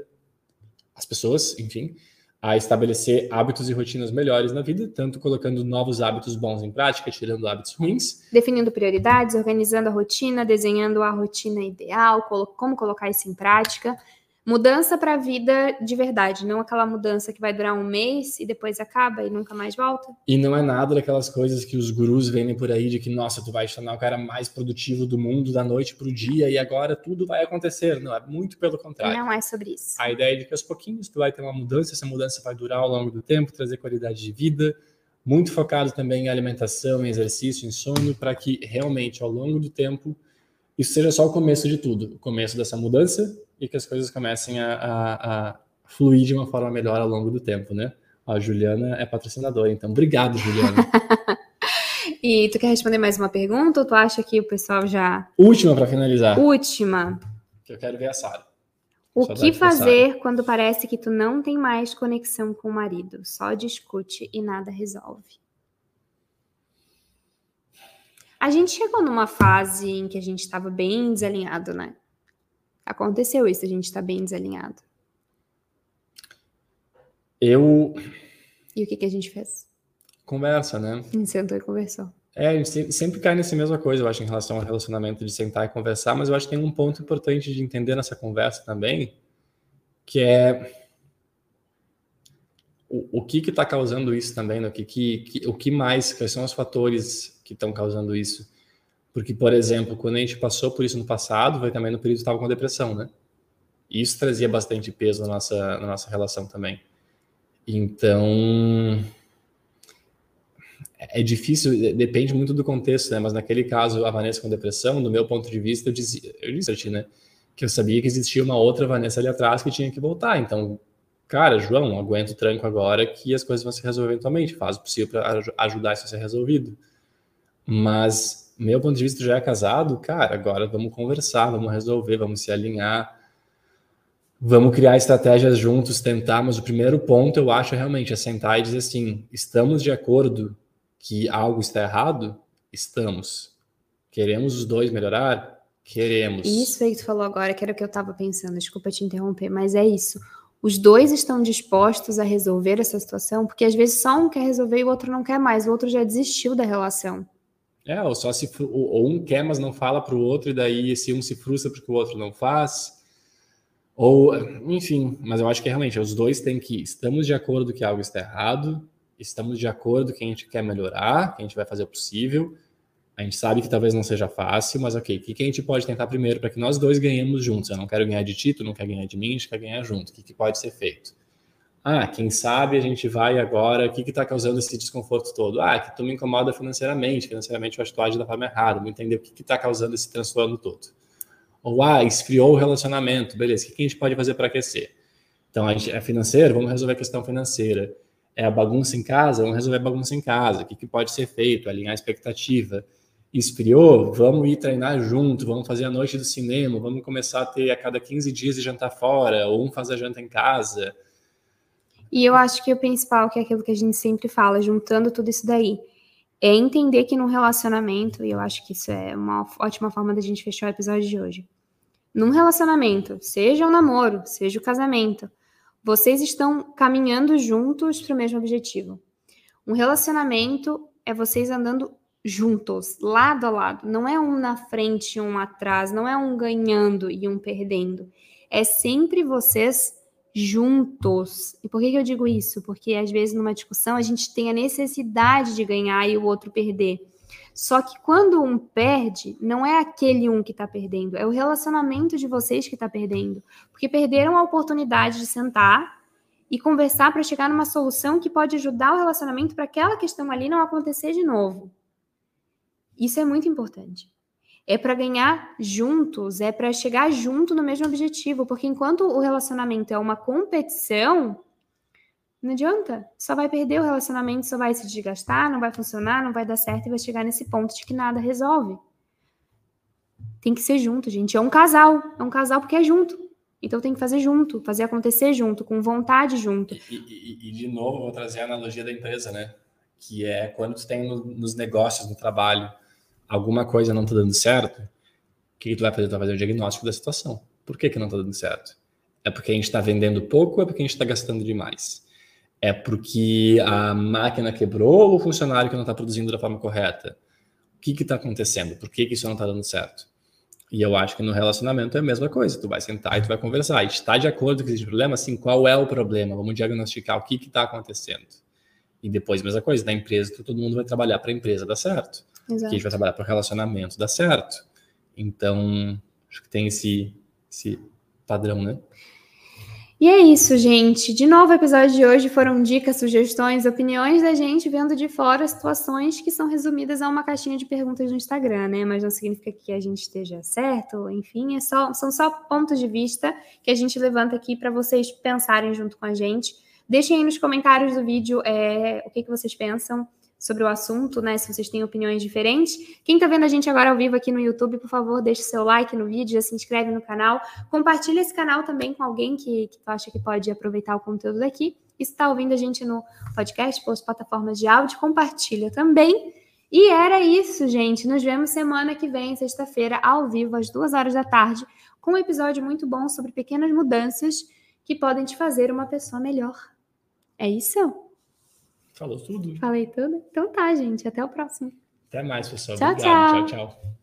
as pessoas, enfim, a estabelecer hábitos e rotinas melhores na vida, tanto colocando novos hábitos bons em prática, tirando hábitos ruins. Definindo prioridades, organizando a rotina, desenhando a rotina ideal, como colocar isso em prática, Mudança para a vida de verdade, não aquela mudança que vai durar um mês e depois acaba e nunca mais volta. E não é nada daquelas coisas que os gurus vendem por aí de que, nossa, tu vai tornar o cara mais produtivo do mundo da noite para o dia e agora tudo vai acontecer. Não, é muito pelo contrário. Não é sobre isso. A ideia é de que aos pouquinhos tu vai ter uma mudança, essa mudança vai durar ao longo do tempo, trazer qualidade de vida, muito focado também em alimentação, em exercício, em sono, para que realmente ao longo do tempo isso seja só o começo de tudo, o começo dessa mudança e que as coisas comecem a, a, a fluir de uma forma melhor ao longo do tempo, né? A Juliana é patrocinadora, então obrigado, Juliana. e tu quer responder mais uma pergunta ou tu acha que o pessoal já. Última para finalizar. Última. Que eu quero ver a Sara. O que fazer quando parece que tu não tem mais conexão com o marido? Só discute e nada resolve. A gente chegou numa fase em que a gente estava bem desalinhado, né? Aconteceu isso, a gente está bem desalinhado. Eu. E o que, que a gente fez? Conversa, né? A gente sentou e conversou. É, a gente sempre cai nessa mesma coisa, eu acho, em relação ao relacionamento de sentar e conversar, mas eu acho que tem um ponto importante de entender nessa conversa também, que é o, o que está causando isso também, né? o, que, que, o que mais, quais são os fatores que estão causando isso. Porque, por exemplo, quando a gente passou por isso no passado, foi também no período que estava com depressão, né? Isso trazia bastante peso na nossa, na nossa relação também. Então, é difícil, depende muito do contexto, né? Mas naquele caso, a Vanessa com depressão, do meu ponto de vista, eu disse, eu disse a ti, né? Que eu sabia que existia uma outra Vanessa ali atrás que tinha que voltar. Então, cara, João, aguenta o tranco agora que as coisas vão se resolver eventualmente. Faz o possível para ajudar isso a ser resolvido. Mas, meu ponto de vista, já é casado, cara, agora vamos conversar, vamos resolver, vamos se alinhar, vamos criar estratégias juntos, tentar. Mas o primeiro ponto, eu acho, realmente é sentar e dizer assim: estamos de acordo que algo está errado? Estamos. Queremos os dois melhorar? Queremos. Isso aí que tu falou agora, que era o que eu estava pensando, desculpa te interromper, mas é isso. Os dois estão dispostos a resolver essa situação, porque às vezes só um quer resolver e o outro não quer mais, o outro já desistiu da relação. É, ou só se ou um quer, mas não fala para o outro, e daí esse um se frustra porque o outro não faz. Ou, enfim, mas eu acho que realmente os dois têm que. Estamos de acordo que algo está errado, estamos de acordo que a gente quer melhorar, que a gente vai fazer o possível. A gente sabe que talvez não seja fácil, mas ok, o que, a gente pode tentar primeiro para que nós dois ganhemos juntos? Eu não quero ganhar de ti, tu não quer ganhar de mim, a gente quer ganhar junto. O que, que pode ser feito? Ah, quem sabe a gente vai agora, o que está causando esse desconforto todo? Ah, que tu me incomoda financeiramente, financeiramente eu acho que tu age da forma errada, vamos entender o que está causando esse transtorno todo. Ou, ah, esfriou o relacionamento, beleza, o que, que a gente pode fazer para aquecer? Então, a gente é financeiro, vamos resolver a questão financeira. É a bagunça em casa, vamos resolver a bagunça em casa. O que, que pode ser feito? Alinhar a expectativa. Esfriou, vamos ir treinar junto, vamos fazer a noite do cinema, vamos começar a ter a cada 15 dias de jantar fora, ou um faz a janta em casa e eu acho que o principal, que é aquilo que a gente sempre fala, juntando tudo isso daí, é entender que num relacionamento, e eu acho que isso é uma ótima forma da gente fechar o episódio de hoje. Num relacionamento, seja o namoro, seja o casamento, vocês estão caminhando juntos para o mesmo objetivo. Um relacionamento é vocês andando juntos, lado a lado. Não é um na frente e um atrás, não é um ganhando e um perdendo. É sempre vocês juntos. E por que, que eu digo isso? Porque às vezes numa discussão a gente tem a necessidade de ganhar e o outro perder. Só que quando um perde, não é aquele um que está perdendo, é o relacionamento de vocês que está perdendo. Porque perderam a oportunidade de sentar e conversar para chegar numa solução que pode ajudar o relacionamento para aquela questão ali não acontecer de novo. Isso é muito importante é para ganhar juntos, é para chegar junto no mesmo objetivo, porque enquanto o relacionamento é uma competição, Não adianta. Só vai perder o relacionamento, só vai se desgastar, não vai funcionar, não vai dar certo e vai chegar nesse ponto de que nada resolve. Tem que ser junto, gente. É um casal. É um casal porque é junto. Então tem que fazer junto, fazer acontecer junto, com vontade junto. E, e, e de novo, vou trazer a analogia da empresa, né? Que é quando tu tem no, nos negócios, no trabalho, alguma coisa não tá dando certo, o que, que tu vai fazer? Tu vai fazer o diagnóstico da situação. Por que, que não tá dando certo? É porque a gente está vendendo pouco ou é porque a gente está gastando demais? É porque a máquina quebrou ou o funcionário que não está produzindo da forma correta? O que está acontecendo? Por que, que isso não está dando certo? E eu acho que no relacionamento é a mesma coisa. Tu vai sentar e tu vai conversar. Está de acordo com esse problema? Assim, qual é o problema? Vamos diagnosticar o que está acontecendo. E depois, mesma coisa, na empresa, todo mundo vai trabalhar para a empresa dar certo. Exato. Que a gente vai trabalhar para o relacionamento dar certo. Então, acho que tem esse, esse padrão, né? E é isso, gente. De novo, o episódio de hoje foram dicas, sugestões, opiniões da gente vendo de fora situações que são resumidas a uma caixinha de perguntas no Instagram, né? Mas não significa que a gente esteja certo, enfim, é só, são só pontos de vista que a gente levanta aqui para vocês pensarem junto com a gente. Deixem aí nos comentários do vídeo é, o que, que vocês pensam sobre o assunto, né? Se vocês têm opiniões diferentes. Quem está vendo a gente agora ao vivo aqui no YouTube, por favor, deixe seu like no vídeo, já se inscreve no canal. Compartilha esse canal também com alguém que, que acha que pode aproveitar o conteúdo daqui. E se está ouvindo a gente no podcast, por plataformas de áudio, compartilha também. E era isso, gente. Nos vemos semana que vem, sexta-feira, ao vivo, às duas horas da tarde, com um episódio muito bom sobre pequenas mudanças que podem te fazer uma pessoa melhor. É isso? Falou tudo. Falei tudo? Então tá, gente. Até o próximo. Até mais, pessoal. Tchau, Obrigado. tchau. tchau, tchau.